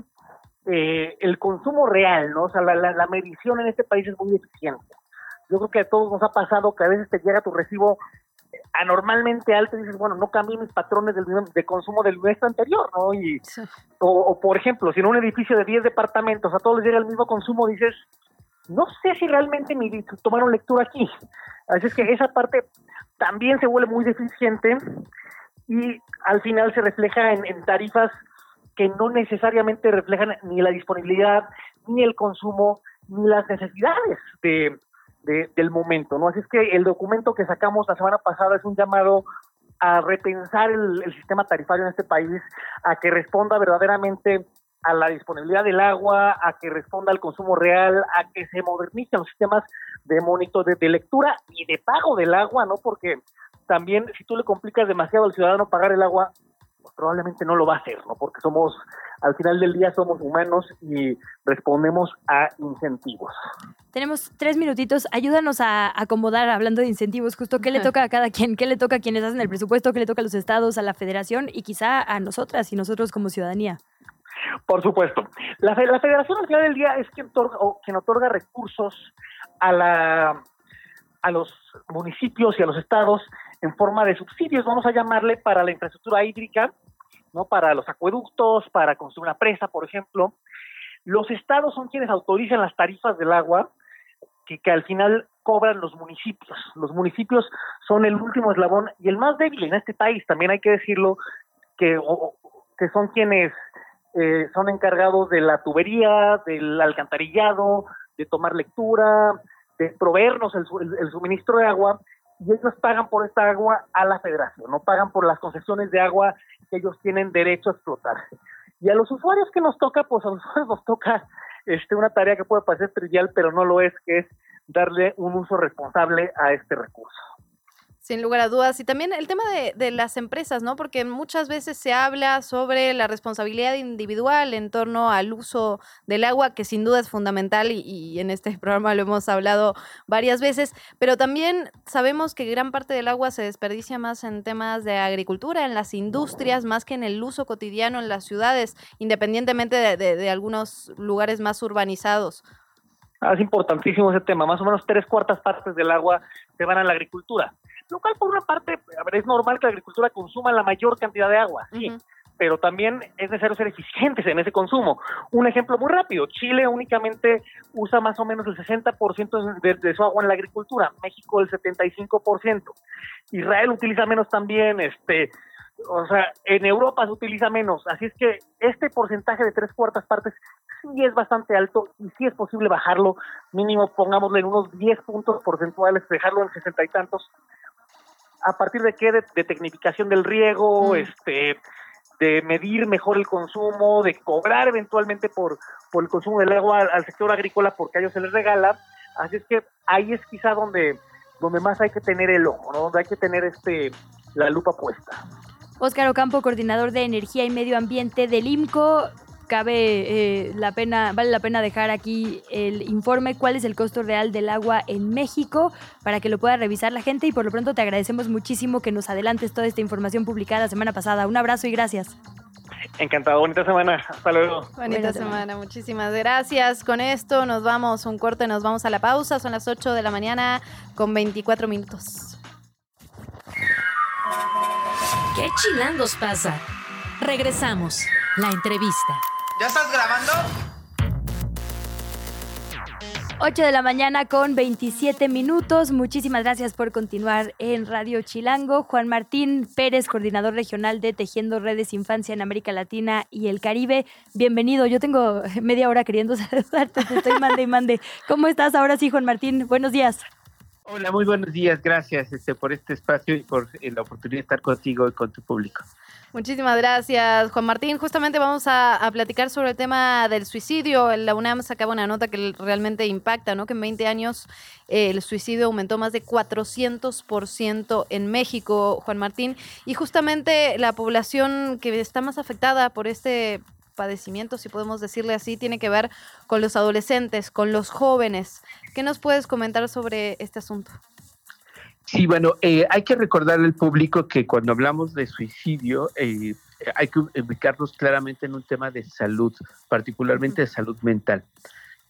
eh, el consumo real, ¿no? O sea, la, medición en este país es muy eficiente. Yo creo que a todos nos ha pasado que a veces te llega tu recibo anormalmente alto y dices, bueno, no cambié mis patrones de consumo del mes anterior, ¿no? Y, o, por ejemplo, si en un edificio de 10 departamentos a todos les llega el mismo consumo, dices, no sé si realmente me tomaron lectura aquí. Así es que esa parte también se vuelve muy deficiente y al final se refleja en, tarifas que no necesariamente reflejan ni la disponibilidad, ni el consumo, ni las necesidades de, del momento, ¿no? Así es que el documento que sacamos la semana pasada es un llamado a repensar el, el sistema tarifario en este país, a que responda verdaderamente a la disponibilidad del agua, a que responda al consumo real, a que se modernicen los sistemas de monitor de, lectura y de pago del agua, ¿no? Porque también si tú le complicas demasiado al ciudadano pagar el agua, pues probablemente no lo va a hacer, ¿no? Porque somos, al final del día somos humanos y respondemos a incentivos. Tenemos tres minutitos, ayúdanos a acomodar hablando de incentivos, justo qué le toca a cada quien, qué le toca a quienes hacen el presupuesto, qué le toca a los estados, a la federación y quizá a nosotras y nosotros como ciudadanía. Por supuesto. La, federación al final del día es quien otorga, quien otorga recursos a, la, a los municipios y a los estados en forma de subsidios, vamos a llamarle, para la infraestructura hídrica, ¿no? para los acueductos, para construir una presa, por ejemplo. Los estados son quienes autorizan las tarifas del agua que, que al final cobran los municipios. Los municipios son el último eslabón y el más débil en este país, también hay que decirlo, que, que son quienes eh, son encargados de la tubería, del alcantarillado, de tomar lectura, de proveernos el, suministro de agua, y ellos pagan por esta agua a la federación, no pagan por las concesiones de agua que ellos tienen derecho a explotar. Y a los usuarios que nos toca, pues a los [laughs] usuarios nos toca este, una tarea que puede parecer trivial, pero no lo es, que es darle un uso responsable a este recurso. Sin lugar a dudas. Y también el tema de, las empresas, ¿no? Porque muchas veces se habla sobre la responsabilidad individual en torno al uso del agua, que sin duda es fundamental y, en este [laughs] programa lo hemos hablado varias veces, pero también sabemos que gran parte del agua se desperdicia más en temas de agricultura, en las industrias, más que en el uso cotidiano en las ciudades, independientemente de, algunos lugares más urbanizados. Ah, es importantísimo ese tema. Más o menos tres cuartas partes del agua se van a la agricultura lo cual por una parte, a ver, es normal que la agricultura consuma la mayor cantidad de agua, sí, pero también es necesario ser eficientes en ese consumo. Un ejemplo muy rápido, Chile únicamente usa más o menos el 60% de, de su agua en la agricultura, México el 75%, Israel utiliza menos también, este, o sea, en Europa se utiliza menos, así es que este porcentaje de tres cuartas partes sí es bastante alto y sí es posible bajarlo, mínimo pongámosle en unos 10 puntos porcentuales, dejarlo en sesenta y tantos, a partir de qué, de, tecnificación del riego, mm. este, de medir mejor el consumo, de cobrar eventualmente por, por el consumo del agua al, sector agrícola porque a ellos se les regala. Así es que ahí es quizá donde, donde más hay que tener el ojo, ¿no? donde hay que tener este la lupa puesta. Óscar Ocampo, coordinador de Energía y Medio Ambiente del IMCO cabe eh, la pena, vale la pena dejar aquí el informe cuál es el costo real del agua en México para que lo pueda revisar la gente y por lo pronto te agradecemos muchísimo que nos adelantes toda esta información publicada la semana pasada. Un abrazo y gracias. Encantado, bonita semana. Hasta luego. Bonita semana, muchísimas gracias. Con esto nos vamos, un corte, nos vamos a la pausa. Son las 8 de la mañana con 24 minutos. ¿Qué chilangos pasa? Regresamos. La entrevista. ¿Ya estás grabando? 8 de la mañana con 27 minutos. Muchísimas gracias por continuar en Radio Chilango. Juan Martín Pérez, coordinador regional de Tejiendo Redes Infancia en América Latina y el Caribe. Bienvenido. Yo tengo media hora queriendo [laughs] saludarte. Te estoy mande y mande. ¿Cómo estás ahora sí, Juan Martín? Buenos días. Hola, muy buenos días. Gracias este, por este espacio y por eh, la oportunidad de estar contigo y con tu público. Muchísimas gracias, Juan Martín. Justamente vamos a, platicar sobre el tema del suicidio. La UNAM sacaba una nota que realmente impacta, ¿no? Que en 20 años eh, el suicidio aumentó más de 400% en México, Juan Martín. Y justamente la población que está más afectada por este padecimiento, si podemos decirle así, tiene que ver con los adolescentes, con los jóvenes. ¿Qué nos puedes comentar sobre este asunto? Sí, bueno, eh, hay que recordarle al público que cuando hablamos de suicidio, eh, hay que ubicarnos claramente en un tema de salud, particularmente de salud mental.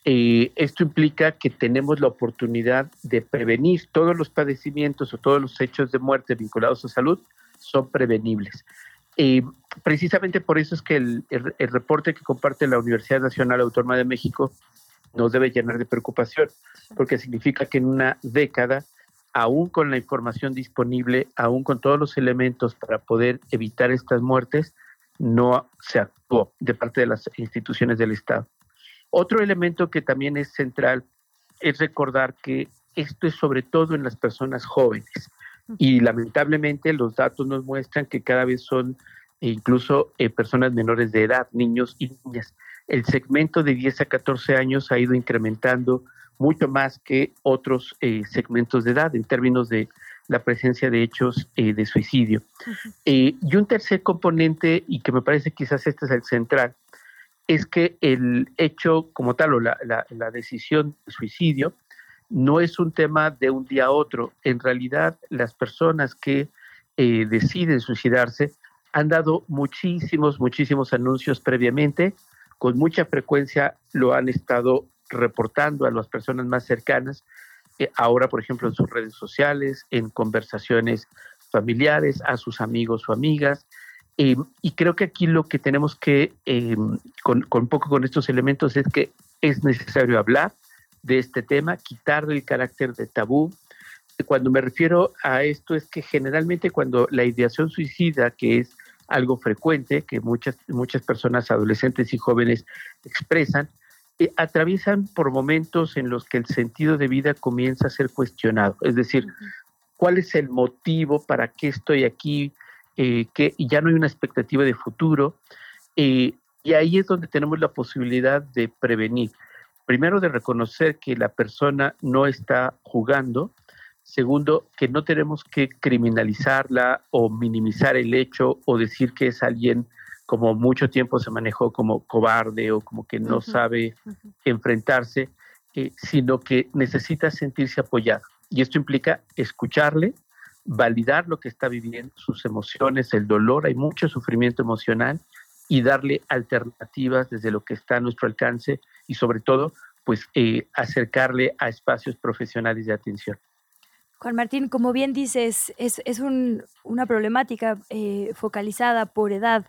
eh, esto implica que tenemos la oportunidad de prevenir todos los padecimientos o todos los hechos de muerte vinculados a salud son prevenibles. Eh, precisamente por eso es que el, el, reporte que comparte la Universidad Nacional Autónoma de México nos debe llenar de preocupación, porque significa que en una década, aún con la información disponible, aún con todos los elementos para poder evitar estas muertes, no se actuó de parte de las instituciones del Estado. Otro elemento que también es central es recordar que esto es sobre todo en las personas jóvenes y lamentablemente los datos nos muestran que cada vez son incluso eh, personas menores de edad, niños y niñas. El segmento de 10 a 14 años ha ido incrementando mucho más que otros eh, segmentos de edad en términos de la presencia de hechos eh, de suicidio. y un tercer componente, y que me parece quizás este es el central, es que el hecho como tal o la, la decisión de suicidio no es un tema de un día a otro. En realidad, las personas que eh, deciden suicidarse han dado muchísimos, muchísimos anuncios previamente. Con mucha frecuencia lo han estado reportando a las personas más cercanas. Eh, ahora, por ejemplo, en sus redes sociales, en conversaciones familiares, a sus amigos o amigas. Eh, y creo que aquí lo que tenemos que, con, con, poco con estos elementos, es que es necesario hablar, de este tema, quitarle el carácter de tabú. Cuando me refiero a esto es que generalmente cuando la ideación suicida, que es algo frecuente, que muchas, muchas personas, adolescentes y jóvenes expresan, eh, atraviesan por momentos en los que el sentido de vida comienza a ser cuestionado. Es decir, ¿cuál es el motivo para qué estoy aquí? Eh, que ya no hay una expectativa de futuro. Eh, y ahí es donde tenemos la posibilidad de prevenir primero de reconocer que la persona no está jugando, segundo, que no tenemos que criminalizarla o minimizar el hecho o decir que es alguien como mucho tiempo se manejó como cobarde o como que no sabe enfrentarse, eh, sino que necesita sentirse apoyado. Y esto implica escucharle, validar lo que está viviendo, sus emociones, el dolor, hay mucho sufrimiento emocional y darle alternativas desde lo que está a nuestro alcance y sobre todo, pues eh, acercarle a espacios profesionales de atención. Juan Martín, como bien dices, es, es una problemática eh, focalizada por edad.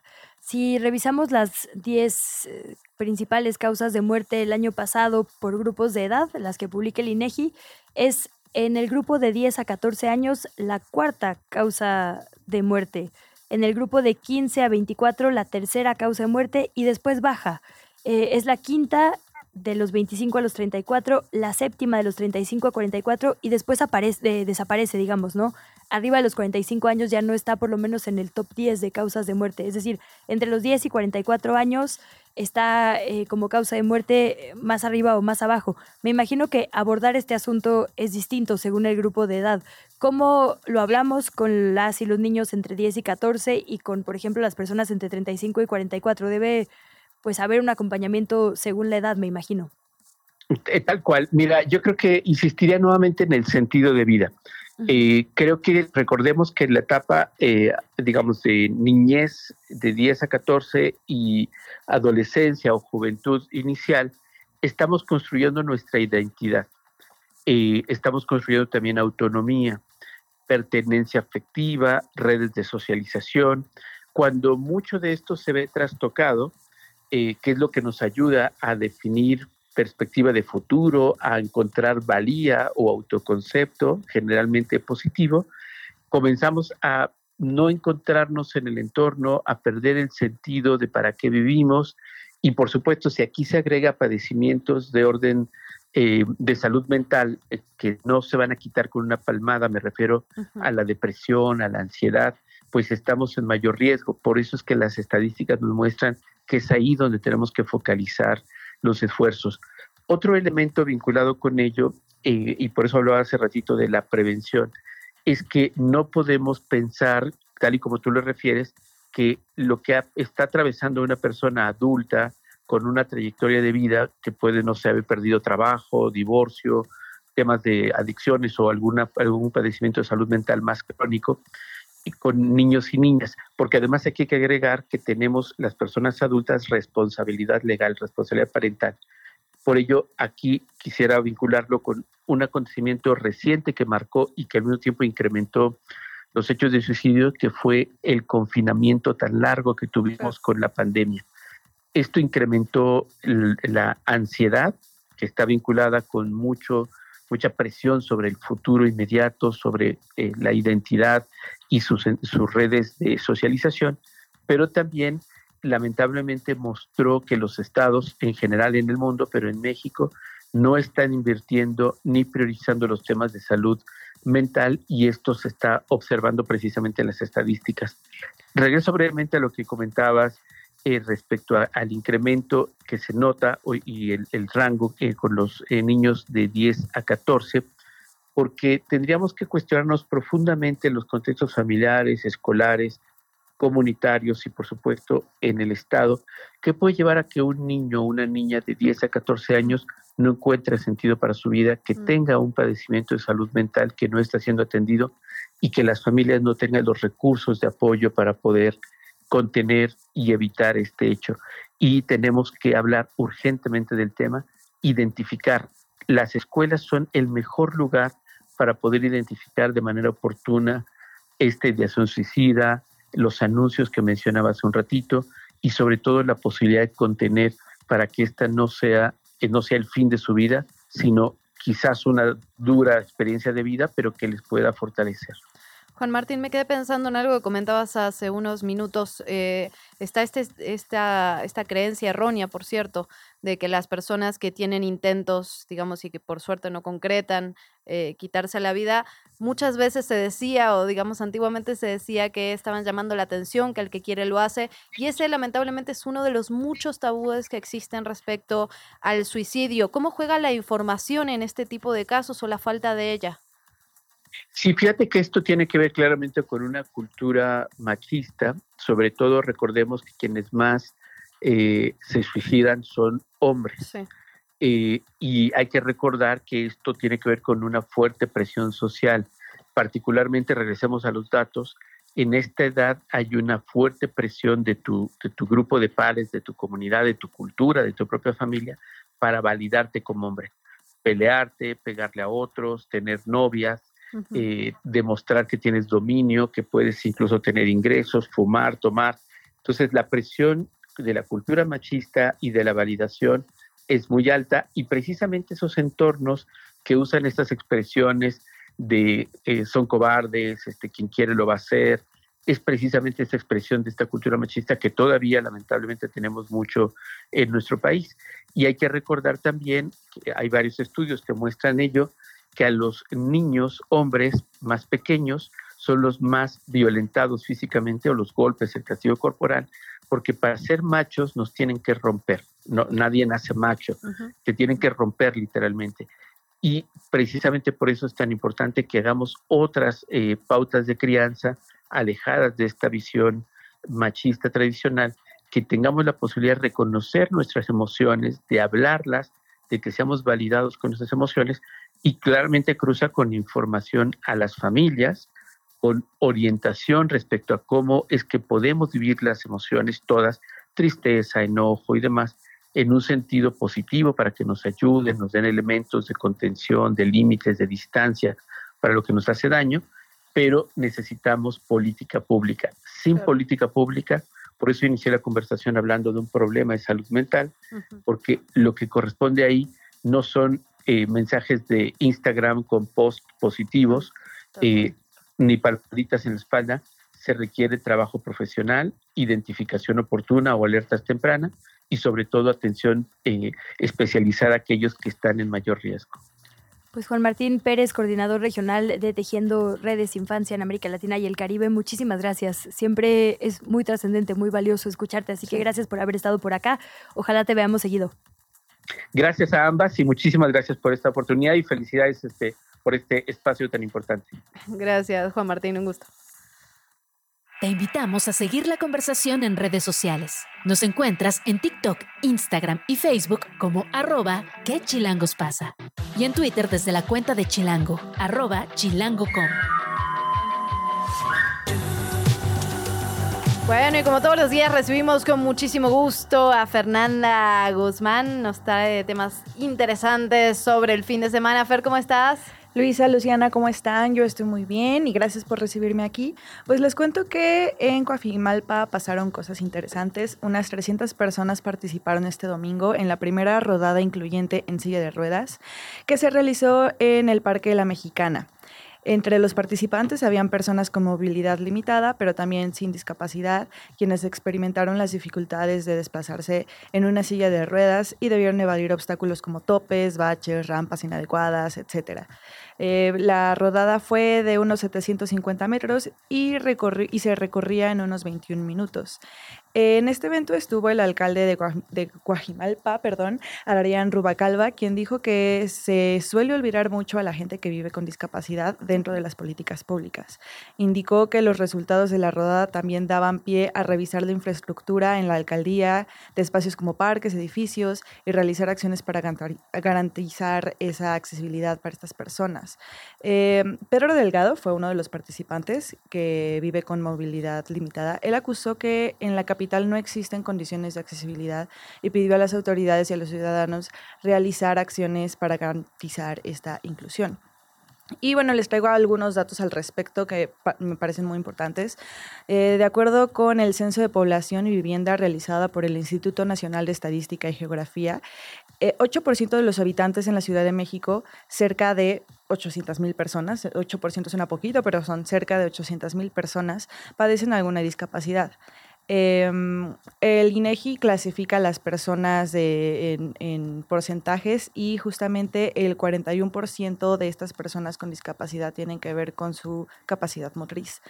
Si revisamos las 10 eh, principales causas de muerte el año pasado por grupos de edad, las que publica el INEGI, es en el grupo de 10 a 14 años la cuarta causa de muerte. En el grupo de 15 a 24 la tercera causa de muerte y después baja. es la quinta de los 25 a los 34, la séptima de los 35 a 44 y después aparece, desaparece, digamos, ¿no? Arriba de los 45 años ya no está por lo menos en el top 10 de causas de muerte. Es decir, entre los 10 y 44 años está eh, como causa de muerte más arriba o más abajo. Me imagino que abordar este asunto es distinto según el grupo de edad. ¿Cómo lo hablamos con las y los niños entre 10 y 14 y con, por ejemplo, las personas entre 35 y 44? Debe pues haber un acompañamiento según la edad, me imagino. Eh, tal cual. Mira, yo creo que insistiría nuevamente en el sentido de vida. Eh, creo que recordemos que en la etapa, eh, digamos, de niñez de 10 a 14 y adolescencia o juventud inicial, estamos construyendo nuestra identidad. estamos construyendo también autonomía, pertenencia afectiva, redes de socialización. Cuando mucho de esto se ve trastocado, eh, qué es lo que nos ayuda a definir perspectiva de futuro, a encontrar valía o autoconcepto, generalmente positivo, comenzamos a no encontrarnos en el entorno, a perder el sentido de para qué vivimos y por supuesto si aquí se agrega padecimientos de orden eh, de salud mental eh, que no se van a quitar con una palmada, me refiero a la depresión, a la ansiedad, pues estamos en mayor riesgo. Por eso es que las estadísticas nos muestran que es ahí donde tenemos que focalizar los esfuerzos. Otro elemento vinculado con ello, eh, y por eso hablaba hace ratito de la prevención, es que no podemos pensar, tal y como tú lo refieres, que lo que está atravesando una persona adulta con una trayectoria de vida que puede, no sé, haber perdido trabajo, divorcio, temas de adicciones o alguna, algún padecimiento de salud mental más crónico, con niños y niñas, porque además aquí hay que agregar que tenemos las personas adultas responsabilidad legal, responsabilidad parental. Por ello, aquí quisiera vincularlo con un acontecimiento reciente que marcó y que al mismo tiempo incrementó los hechos de suicidio, que fue el confinamiento tan largo que tuvimos con la pandemia. Esto incrementó la ansiedad, que está vinculada con mucho, mucha presión sobre el futuro inmediato, sobre eh, la identidad y sus, sus redes de socialización, pero también lamentablemente mostró que los estados en general en el mundo, pero en México, no están invirtiendo ni priorizando los temas de salud mental y esto se está observando precisamente en las estadísticas. Regreso brevemente a lo que comentabas eh, respecto al incremento que se nota hoy y el, rango eh, con los eh, niños de 10 a 14, porque tendríamos que cuestionarnos profundamente los contextos familiares, escolares, comunitarios y por supuesto en el Estado, que puede llevar a que un niño o una niña de 10 a 14 años no encuentre sentido para su vida, que mm. tenga un padecimiento de salud mental que no está siendo atendido y que las familias no tengan los recursos de apoyo para poder contener y evitar este hecho. Y tenemos que hablar urgentemente del tema, identificar. Las escuelas son el mejor lugar para poder identificar de manera oportuna esta ideación suicida, los anuncios que mencionaba hace un ratito y sobre todo la posibilidad de contener para que esta no sea, que no sea el fin de su vida, sino quizás una dura experiencia de vida, pero que les pueda fortalecer. Juan Martín, me quedé pensando en algo que comentabas hace unos minutos. Eh, está este, esta, esta creencia errónea, por cierto, de que las personas que tienen intentos, digamos, y que por suerte no concretan eh, quitarse la vida, muchas veces se decía, o digamos, antiguamente se decía que estaban llamando la atención, que el que quiere lo hace, y ese lamentablemente es uno de los muchos tabúes que existen respecto al suicidio. ¿Cómo juega la información en este tipo de casos o la falta de ella? Sí, fíjate que esto tiene que ver claramente con una cultura machista, sobre todo recordemos que quienes más eh, se suicidan son hombres. Eh, y hay que recordar que esto tiene que ver con una fuerte presión social. Particularmente, regresemos a los datos, en esta edad hay una fuerte presión de tu, de tu grupo de pares, de tu comunidad, de tu cultura, de tu propia familia, para validarte como hombre. Pelearte, pegarle a otros, tener novias, eh, demostrar que tienes dominio, que puedes incluso tener ingresos, fumar, tomar. Entonces la presión de la cultura machista y de la validación es muy alta y precisamente esos entornos que usan estas expresiones de eh, son cobardes, este, quien quiere lo va a hacer, es precisamente esta expresión de esta cultura machista que todavía lamentablemente tenemos mucho en nuestro país. Y hay que recordar también que hay varios estudios que muestran ello, que a los niños hombres más pequeños son los más violentados físicamente o los golpes, el castigo corporal, porque para ser machos nos tienen que romper. No, nadie nace macho, te tienen que romper literalmente. Y precisamente por eso es tan importante que hagamos otras eh, pautas de crianza alejadas de esta visión machista tradicional, que tengamos la posibilidad de reconocer nuestras emociones, de hablarlas, de que seamos validados con nuestras emociones y claramente cruza con información a las familias, con orientación respecto a cómo es que podemos vivir las emociones todas, tristeza, enojo y demás, en un sentido positivo para que nos ayuden, nos den elementos de contención, de límites, de distancia para lo que nos hace daño, pero necesitamos política pública. Sin política pública, por eso inicié la conversación hablando de un problema de salud mental, porque lo que corresponde ahí no son eh, mensajes de Instagram con posts positivos, eh, ni palmaditas en la espalda, se requiere trabajo profesional, identificación oportuna o alertas tempranas y sobre todo atención eh, especializada a aquellos que están en mayor riesgo. Pues Juan Martín Pérez, coordinador regional de Tejiendo Redes Infancia en América Latina y el Caribe, muchísimas gracias. Siempre es muy trascendente, muy valioso escucharte, así que gracias por haber estado por acá. Ojalá te veamos seguido. Gracias a ambas y muchísimas gracias por esta oportunidad y felicidades este, por este espacio tan importante. Gracias, Juan Martín, un gusto. Te invitamos a seguir la conversación en redes sociales. Nos encuentras en TikTok, Instagram y Facebook como arroba que chilangos pasa. Y en Twitter desde la cuenta de Chilango, arroba chilango.com. Bueno, y como todos los días recibimos con muchísimo gusto a Fernanda Guzmán. Nos trae temas interesantes sobre el fin de semana. Fer, ¿cómo estás? Luisa, Luciana, ¿cómo están? Yo estoy muy bien y gracias por recibirme aquí. Pues les cuento que en Coajimalpa pasaron cosas interesantes. Unas 300 personas participaron este domingo en la primera rodada incluyente en silla de ruedas que se realizó en el Parque de la Mexicana. Entre los participantes habían personas con movilidad limitada, pero también sin discapacidad, quienes experimentaron las dificultades de desplazarse en una silla de ruedas y debieron evadir obstáculos como topes, baches, rampas inadecuadas, etc. Eh, la rodada fue de unos 750 metros y, y se recorría en unos 21 minutos. En este evento estuvo el alcalde de, Coajimalpa, perdón, Arián Rubacalva, quien dijo que se suele olvidar mucho a la gente que vive con discapacidad dentro de las políticas públicas. Indicó que los resultados de la rodada también daban pie a revisar la infraestructura en la alcaldía de espacios como parques, edificios y realizar acciones para garantizar esa accesibilidad para estas personas. Eh, Pedro Delgado fue uno de los participantes que vive con movilidad limitada. Él acusó que en la capital no existen condiciones de accesibilidad y pidió a las autoridades y a los ciudadanos realizar acciones para garantizar esta inclusión. Y bueno, les traigo algunos datos al respecto que me parecen muy importantes. Eh, de acuerdo con el Censo de Población y Vivienda realizada por el Instituto Nacional de Estadística y Geografía, 8% eh, de los habitantes en la Ciudad de México, cerca de 800 mil personas, 8% suena poquito, pero son cerca de 800 mil personas, padecen alguna discapacidad. Em, el INEGI clasifica a las personas en, porcentajes y justamente el 41% de estas personas con discapacidad tienen que ver con su capacidad motriz.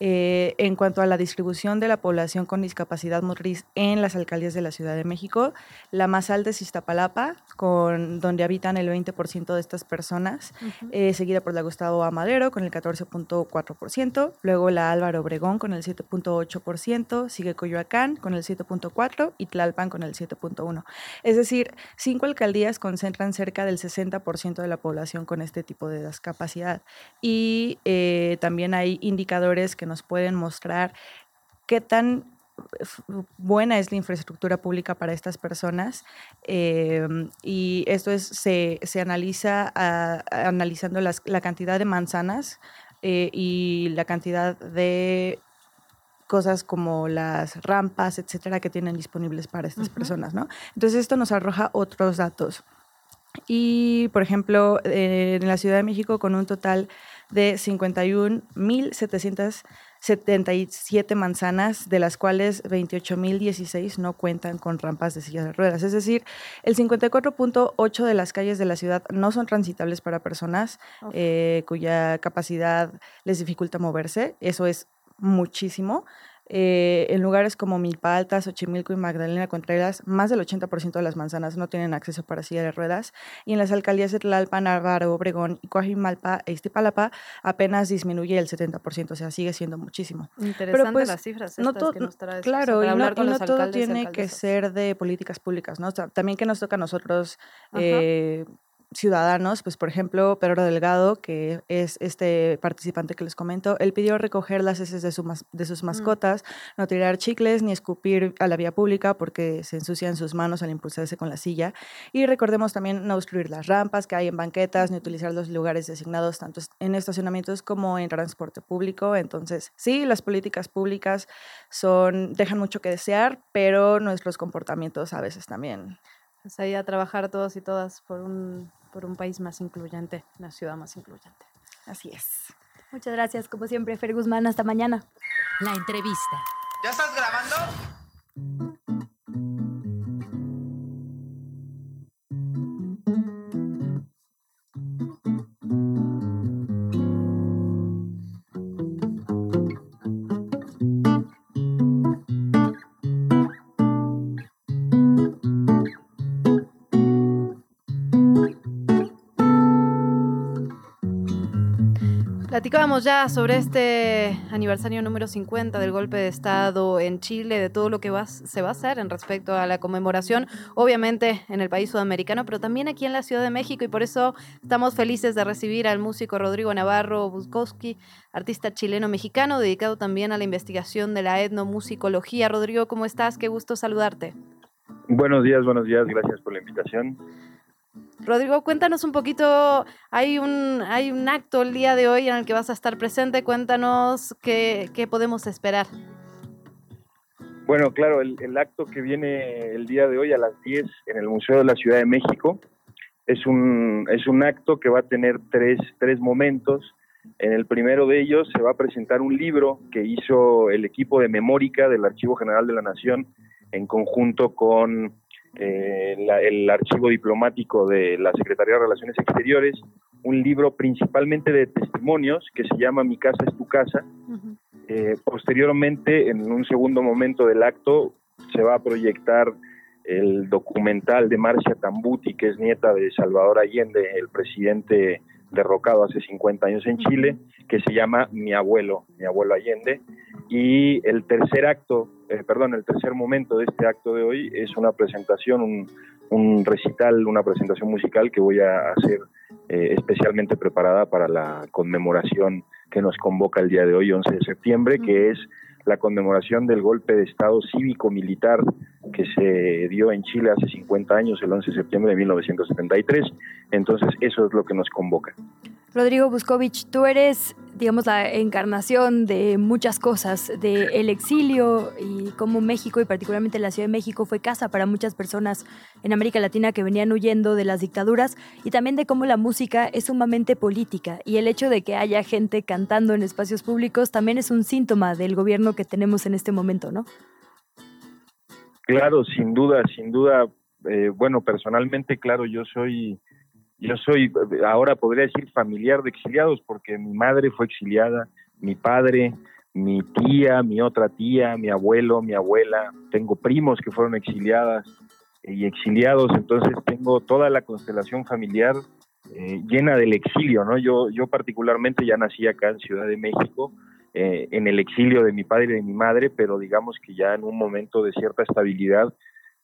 Eh, en cuanto a la distribución de la población con discapacidad motriz en las alcaldías de la Ciudad de México, la más alta es Iztapalapa, con, donde habitan el 20% de estas personas, eh, seguida por la Gustavo Amadero con el 14.4%, luego la Álvaro Obregón con el 7.8%, sigue Coyoacán con el 7.4% y Tlalpan con el 7.1%. Es decir, cinco alcaldías concentran cerca del 60% de la población con este tipo de discapacidad. Y eh, también hay indicadores que nos pueden mostrar qué tan buena es la infraestructura pública para estas personas em, y esto es, se, analiza analizando la cantidad de manzanas eh, y la cantidad de cosas como las rampas, etcétera, que tienen disponibles para estas personas, ¿no? Entonces esto nos arroja otros datos. Y, por ejemplo, en la Ciudad de México, con un total de 51.777 manzanas, de las cuales 28.016 no cuentan con rampas de sillas de ruedas. Es decir, el 54.8 de las calles de la ciudad no son transitables para personas eh, cuya capacidad les dificulta moverse. Eso es muchísimo. Eh, en lugares como Milpa Alta, Xochimilco y Magdalena Contreras, más del 80% de las manzanas no tienen acceso para silla de ruedas. Y en las alcaldías de Tlalpan, Álvaro, Obregón y Coajimalpa e Iztapalapa apenas disminuye el 70%, o sea, sigue siendo muchísimo. Interesante pues, las cifras no que nos traes. Claro, y no, todo tiene que ser de políticas públicas, ¿no? también que nos toca a nosotros ciudadanos, pues por ejemplo, Pedro Delgado, que es este participante que les comento, él pidió recoger las heces de, de sus mm. mascotas, no tirar chicles ni escupir a la vía pública porque se ensucian sus manos al impulsarse con la silla. Y recordemos también no obstruir las rampas que hay en banquetas, ni utilizar los lugares designados tanto en estacionamientos como en transporte público. Entonces, sí, las políticas públicas son, dejan mucho que desear, pero nuestros comportamientos a veces también. Pues ahí a trabajar todos y todas por un por un país más incluyente, una ciudad más incluyente. Así es. Muchas gracias, como siempre, Fer Guzmán. Hasta mañana. La entrevista. ¿Ya estás grabando? Platicábamos ya sobre este aniversario número 50 del golpe de Estado en Chile, de todo lo que va, se va a hacer en respecto a la conmemoración, obviamente en el país sudamericano, pero también aquí en la Ciudad de México y por eso estamos felices de recibir al músico Rodrigo Navarro Buskowski, artista chileno-mexicano dedicado también a la investigación de la etnomusicología. Rodrigo, ¿cómo estás? Qué gusto saludarte. Buenos días, buenos días, gracias por la invitación. Rodrigo, cuéntanos un poquito, hay un, hay un acto el día de hoy en el que vas a estar presente, cuéntanos qué, qué podemos esperar. Bueno, claro, el, acto que viene el día de hoy a las 10 en el Museo de la Ciudad de México es un, es un acto que va a tener tres, tres momentos. En el primero de ellos se va a presentar un libro que hizo el equipo de Memórica del Archivo General de la Nación en conjunto con eh, el archivo diplomático de la Secretaría de Relaciones Exteriores, un libro principalmente de testimonios que se llama Mi casa es tu casa. eh, posteriormente, en un segundo momento del acto, se va a proyectar el documental de Marcia Tambuti, que es nieta de Salvador Allende, el presidente derrocado hace 50 años en Chile, que se llama Mi abuelo, mi abuelo Allende. Y el tercer acto, eh, perdón, el tercer momento de este acto de hoy es una presentación, un, un recital, una presentación musical que voy a hacer eh, especialmente preparada para la conmemoración que nos convoca el día de hoy, 11 de septiembre, que es la conmemoración del golpe de Estado cívico-militar que se dio en Chile hace 50 años, el 11 de septiembre de 1973. Entonces, eso es lo que nos convoca. Rodrigo Buscovich, tú eres, digamos, la encarnación de muchas cosas, del el exilio y cómo México, y particularmente la Ciudad de México, fue casa para muchas personas en América Latina que venían huyendo de las dictaduras, y también de cómo la música es sumamente política, y el hecho de que haya gente cantando en espacios públicos también es un síntoma del gobierno que tenemos en este momento, ¿no? Claro, sin duda, sin duda. Eh, bueno, personalmente, claro, yo soy yo soy, ahora podría decir, familiar de exiliados, porque mi madre fue exiliada, mi padre, mi tía, mi otra tía, mi abuelo, mi abuela, tengo primos que fueron exiliadas y exiliados, entonces tengo toda la constelación familiar eh, llena del exilio, ¿no? Yo, yo particularmente ya nací acá en Ciudad de México, eh, en el exilio de mi padre y de mi madre, pero digamos que ya en un momento de cierta estabilidad,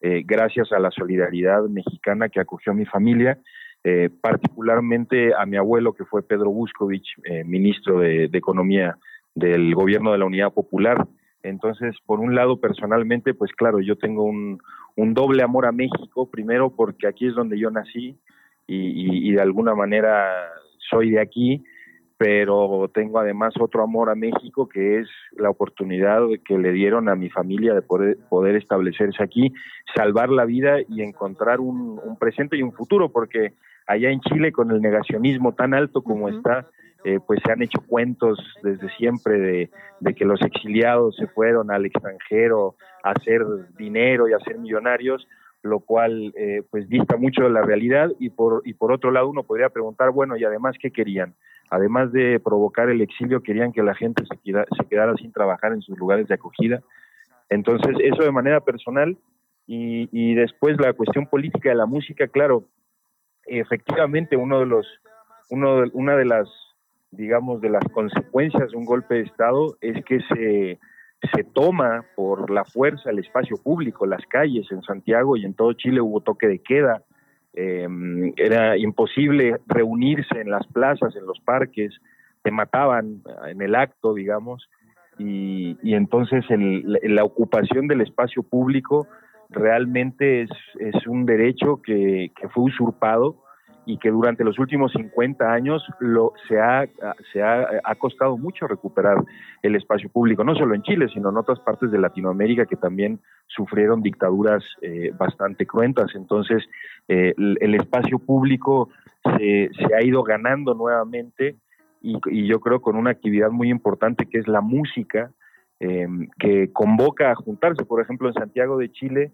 eh, gracias a la solidaridad mexicana que acogió mi familia, eh, particularmente a mi abuelo, que fue Pedro Buscovich, eh, ministro de, Economía del gobierno de la Unidad Popular. Entonces, por un lado, personalmente, pues claro, yo tengo un, un doble amor a México, primero porque aquí es donde yo nací y, y, y de alguna manera soy de aquí, pero tengo además otro amor a México que es la oportunidad que le dieron a mi familia de poder, poder establecerse aquí, salvar la vida y encontrar un, un, presente y un futuro, porque allá en Chile con el negacionismo tan alto como uh -huh. está, eh, pues se han hecho cuentos desde siempre de, de, que los exiliados se fueron al extranjero a hacer dinero y a ser millonarios, lo cual eh, pues dista mucho de la realidad y por, y por otro lado uno podría preguntar, bueno, y además, ¿qué querían? además de provocar el exilio, querían que la gente se, queda, se quedara sin trabajar en sus lugares de acogida. Entonces, eso de manera personal y, y, después la cuestión política de la música, claro, efectivamente uno de los, uno de, una de las, digamos, de las consecuencias de un golpe de Estado es que se, se toma por la fuerza el espacio público, las calles en Santiago y en todo Chile hubo toque de queda, eh, era imposible reunirse en las plazas, en los parques, te mataban en el acto, digamos, y, y entonces el, la ocupación del espacio público realmente es, es un derecho que, que, fue usurpado y que durante los últimos 50 años lo, se, ha, se ha, ha, costado mucho recuperar el espacio público, no solo en Chile, sino en otras partes de Latinoamérica que también sufrieron dictaduras eh, bastante cruentas. Entonces, eh, el, espacio público se, se, ha ido ganando nuevamente y, y, yo creo con una actividad muy importante que es la música, eh, que convoca a juntarse. Por ejemplo, en Santiago de Chile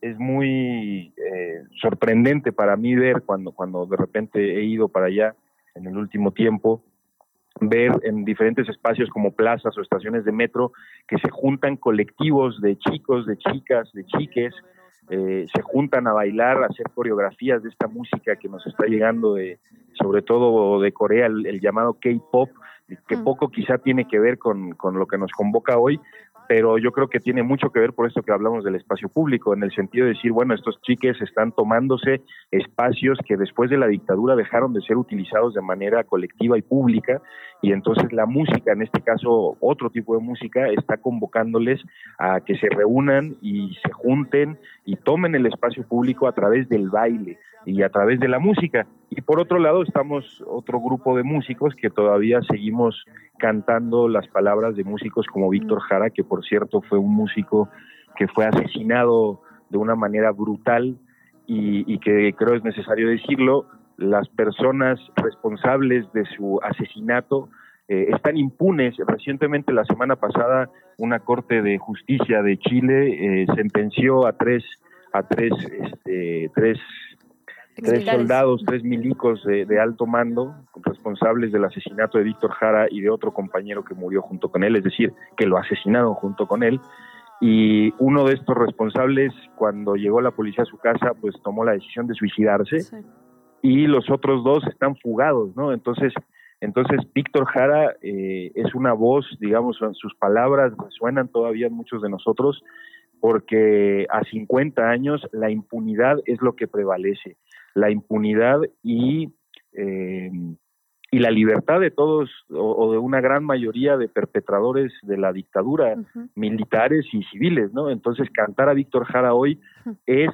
es muy eh, sorprendente para mí ver cuando, cuando de repente he ido para allá en el último tiempo, ver en diferentes espacios como plazas o estaciones de metro que se juntan colectivos de chicos, de chicas, de chiques, eh, se juntan a bailar, a hacer coreografías de esta música que nos está llegando de, sobre todo de Corea, el, llamado K-pop, que poco quizá tiene que ver con, con lo que nos convoca hoy, pero yo creo que tiene mucho que ver por esto que hablamos del espacio público, en el sentido de decir, bueno, estos chiques están tomándose espacios que después de la dictadura dejaron de ser utilizados de manera colectiva y pública, y entonces la música, en este caso otro tipo de música, está convocándoles a que se reúnan y se junten y tomen el espacio público a través del baile y a través de la música. Y por otro lado estamos otro grupo de músicos que todavía seguimos cantando las palabras de músicos como Víctor Jara, que por cierto fue un músico que fue asesinado de una manera brutal y, que creo es necesario decirlo, las personas responsables de su asesinato eh, están impunes. Recientemente, la semana pasada, una corte de justicia de Chile eh, sentenció a tres a tres este, tres tres soldados, tres milicos de, alto mando responsables del asesinato de Víctor Jara y de otro compañero que murió junto con él, es decir, que lo asesinaron junto con él. Y uno de estos responsables, cuando llegó la policía a su casa, pues tomó la decisión de suicidarse. Y los otros dos están fugados, ¿no? Entonces, entonces Víctor Jara eh, es una voz, digamos, sus palabras resuenan todavía en muchos de nosotros, porque a 50 años la impunidad es lo que prevalece la impunidad y, eh, y la libertad de todos o, de una gran mayoría de perpetradores de la dictadura, militares y civiles, ¿no? Entonces, cantar a Víctor Jara hoy es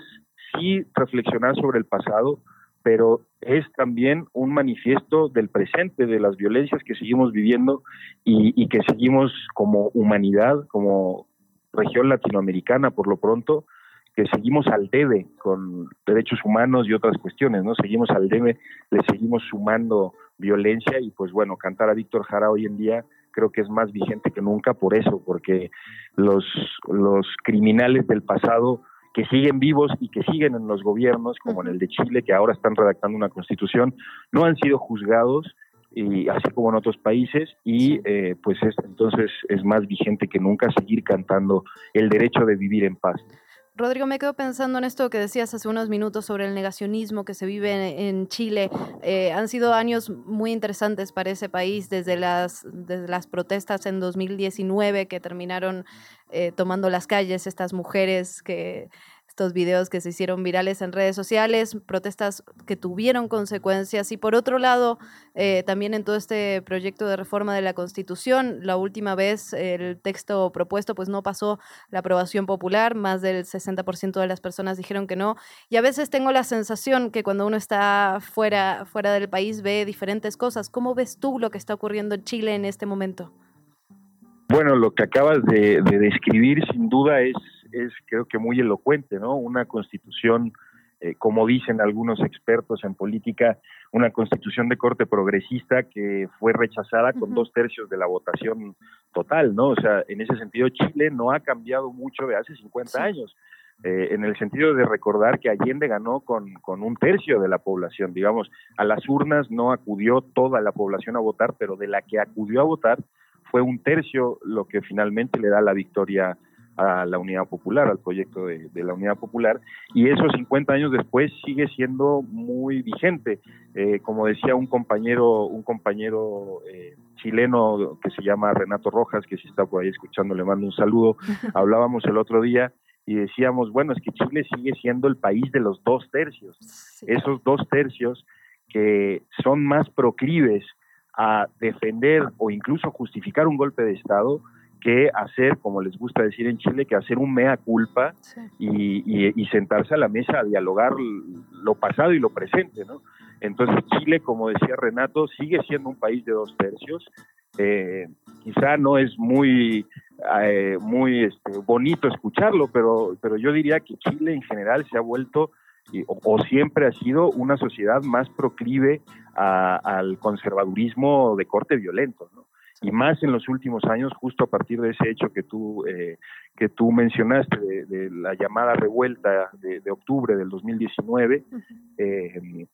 sí reflexionar sobre el pasado, pero es también un manifiesto del presente, de las violencias que seguimos viviendo y, y que seguimos como humanidad, como región latinoamericana por lo pronto, que seguimos al debe con derechos humanos y otras cuestiones, ¿no? Seguimos al debe, le seguimos sumando violencia y pues bueno, cantar a Víctor Jara hoy en día creo que es más vigente que nunca por eso, porque los, los criminales del pasado que siguen vivos y que siguen en los gobiernos, como en el de Chile, que ahora están redactando una constitución, no han sido juzgados, y así como en otros países, y eh, pues es, entonces es más vigente que nunca seguir cantando el derecho de vivir en paz. Rodrigo, me quedo pensando en esto que decías hace unos minutos sobre el negacionismo que se vive en, Chile. Eh, han sido años muy interesantes para ese país, desde las, desde las protestas en 2019 que terminaron eh, tomando las calles estas mujeres que estos videos que se hicieron virales en redes sociales, protestas que tuvieron consecuencias y por otro lado, eh, también en todo este proyecto de reforma de la Constitución, la última vez el texto propuesto pues no pasó la aprobación popular, más del 60% de las personas dijeron que no y a veces tengo la sensación que cuando uno está fuera, fuera del país ve diferentes cosas. ¿Cómo ves tú lo que está ocurriendo en Chile en este momento? Bueno, lo que acabas de describir sin duda es es creo que muy elocuente, ¿no? Una constitución, eh, como dicen algunos expertos en política, una constitución de corte progresista que fue rechazada con dos tercios de la votación total, ¿no? O sea, en ese sentido Chile no ha cambiado mucho de hace 50 años. Eh, en el sentido de recordar que Allende ganó con, con, un tercio de la población, digamos, a las urnas no acudió toda la población a votar, pero de la que acudió a votar fue un tercio lo que finalmente le da la victoria a la Unidad Popular, al proyecto de, la Unidad Popular, y eso 50 años después sigue siendo muy vigente. Eh, como decía un compañero, un compañero eh, chileno que se llama Renato Rojas, que si está por ahí escuchando le mando un saludo, [laughs] hablábamos el otro día y decíamos, bueno, es que Chile sigue siendo el país de los dos tercios. Esos dos tercios que son más proclives a defender o incluso justificar un golpe de Estado, que hacer, como les gusta decir en Chile, que hacer un mea culpa y, sentarse a la mesa a dialogar lo pasado y lo presente, ¿no? Entonces Chile, como decía Renato, sigue siendo un país de dos tercios. Eh, quizá no es muy eh, muy este, bonito escucharlo, pero, pero yo diría que Chile en general se ha vuelto o, siempre ha sido una sociedad más proclive al conservadurismo de corte violento, ¿no? Y más en los últimos años, justo a partir de ese hecho que tú, eh, que tú mencionaste, de, la llamada revuelta de, octubre del 2019, eh,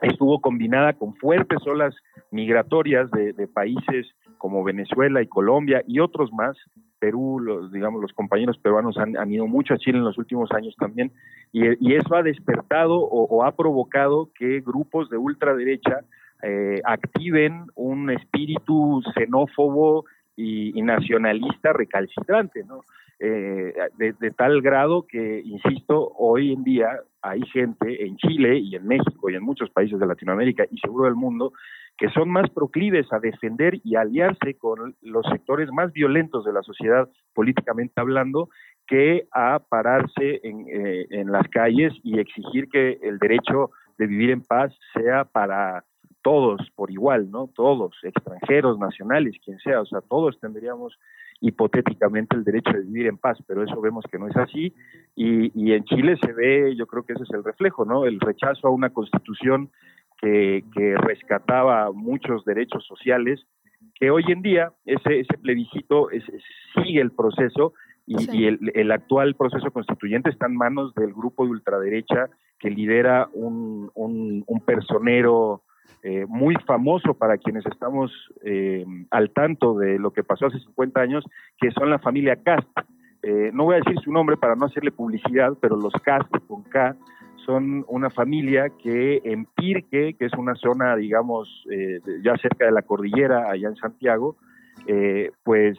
estuvo combinada con fuertes olas migratorias de, países como Venezuela y Colombia y otros más, Perú, los, digamos, los compañeros peruanos han, han ido mucho a Chile en los últimos años también, y, y eso ha despertado o, o, ha provocado que grupos de ultraderecha eh, activen un espíritu xenófobo y, nacionalista recalcitrante, ¿no? Eh, de, de, tal grado que, insisto, hoy en día hay gente en Chile y en México y en muchos países de Latinoamérica y seguro del mundo que son más proclives a defender y aliarse con los sectores más violentos de la sociedad políticamente hablando que a pararse en, eh, en las calles y exigir que el derecho de vivir en paz sea para todos por igual, ¿no? Todos, extranjeros, nacionales, quien sea, o sea, todos tendríamos hipotéticamente el derecho de vivir en paz, pero eso vemos que no es así y, y, en Chile se ve, yo creo que ese es el reflejo, ¿no? El rechazo a una constitución que, que rescataba muchos derechos sociales, que hoy en día ese, ese plebiscito es, sigue el proceso y, sí. y el, el, actual proceso constituyente está en manos del grupo de ultraderecha que lidera un, un, un personero eh, muy famoso para quienes estamos eh, al tanto de lo que pasó hace 50 años, que son la familia Cast. Eh, no voy a decir su nombre para no hacerle publicidad, pero los Cast con K son una familia que en Pirque, que es una zona, digamos, eh, ya cerca de la cordillera, allá en Santiago, eh, pues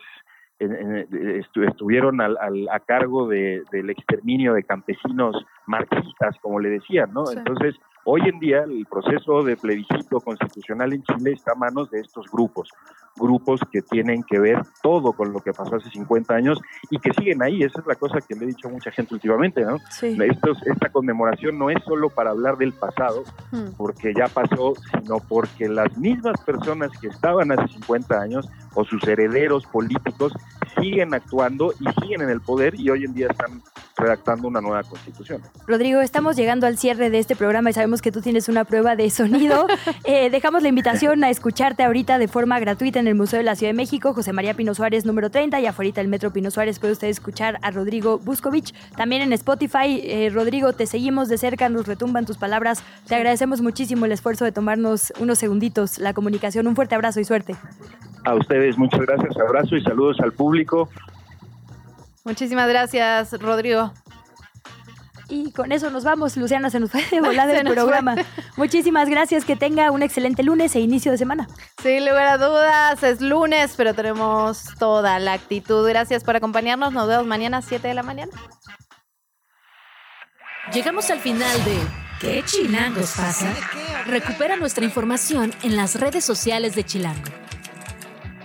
en, en, estu estuvieron al, al, a cargo de, del exterminio de campesinos marxistas, como le decían, ¿no? Sí. Entonces, Hoy en día el proceso de plebiscito constitucional en Chile está a manos de estos grupos, grupos que tienen que ver todo con lo que pasó hace 50 años y que siguen ahí. Esa es la cosa que le he dicho a mucha gente últimamente, ¿no? Sí. Estos, esta conmemoración no es solo para hablar del pasado, hmm. porque ya pasó, sino porque las mismas personas que estaban hace 50 años o sus herederos políticos siguen actuando y siguen en el poder y hoy en día están redactando una nueva constitución. Rodrigo, estamos llegando al cierre de este programa y sabemos que tú tienes una prueba de sonido. [laughs] eh, dejamos la invitación a escucharte ahorita de forma gratuita en el Museo de la Ciudad de México, José María Pino Suárez, número 30, y afuera del Metro Pino Suárez puede usted escuchar a Rodrigo Buscovich. También en Spotify, eh, Rodrigo, te seguimos de cerca, nos retumban tus palabras. Te agradecemos muchísimo el esfuerzo de tomarnos unos segunditos la comunicación. Un fuerte abrazo y suerte. A ustedes, muchas gracias, abrazo y saludos al público. Muchísimas gracias, Rodrigo. Y con eso nos vamos. Luciana se nos fue de volar [laughs] el programa. Fue. Muchísimas gracias. Que tenga un excelente lunes e inicio de semana. Sin lugar a dudas, es lunes, pero tenemos toda la actitud. Gracias por acompañarnos. Nos vemos mañana a 7 de la mañana. Llegamos al final de ¿Qué chilangos pasa? Recupera nuestra información en las redes sociales de Chilango.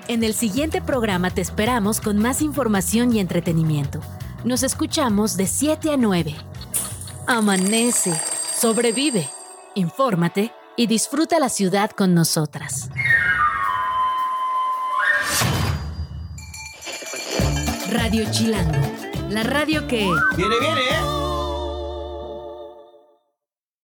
En el siguiente programa te esperamos con más información y entretenimiento. Nos escuchamos de 7 a 9. Amanece, sobrevive, infórmate y disfruta la ciudad con nosotras. Radio Chilango, la radio que... Viene, viene, ¿eh?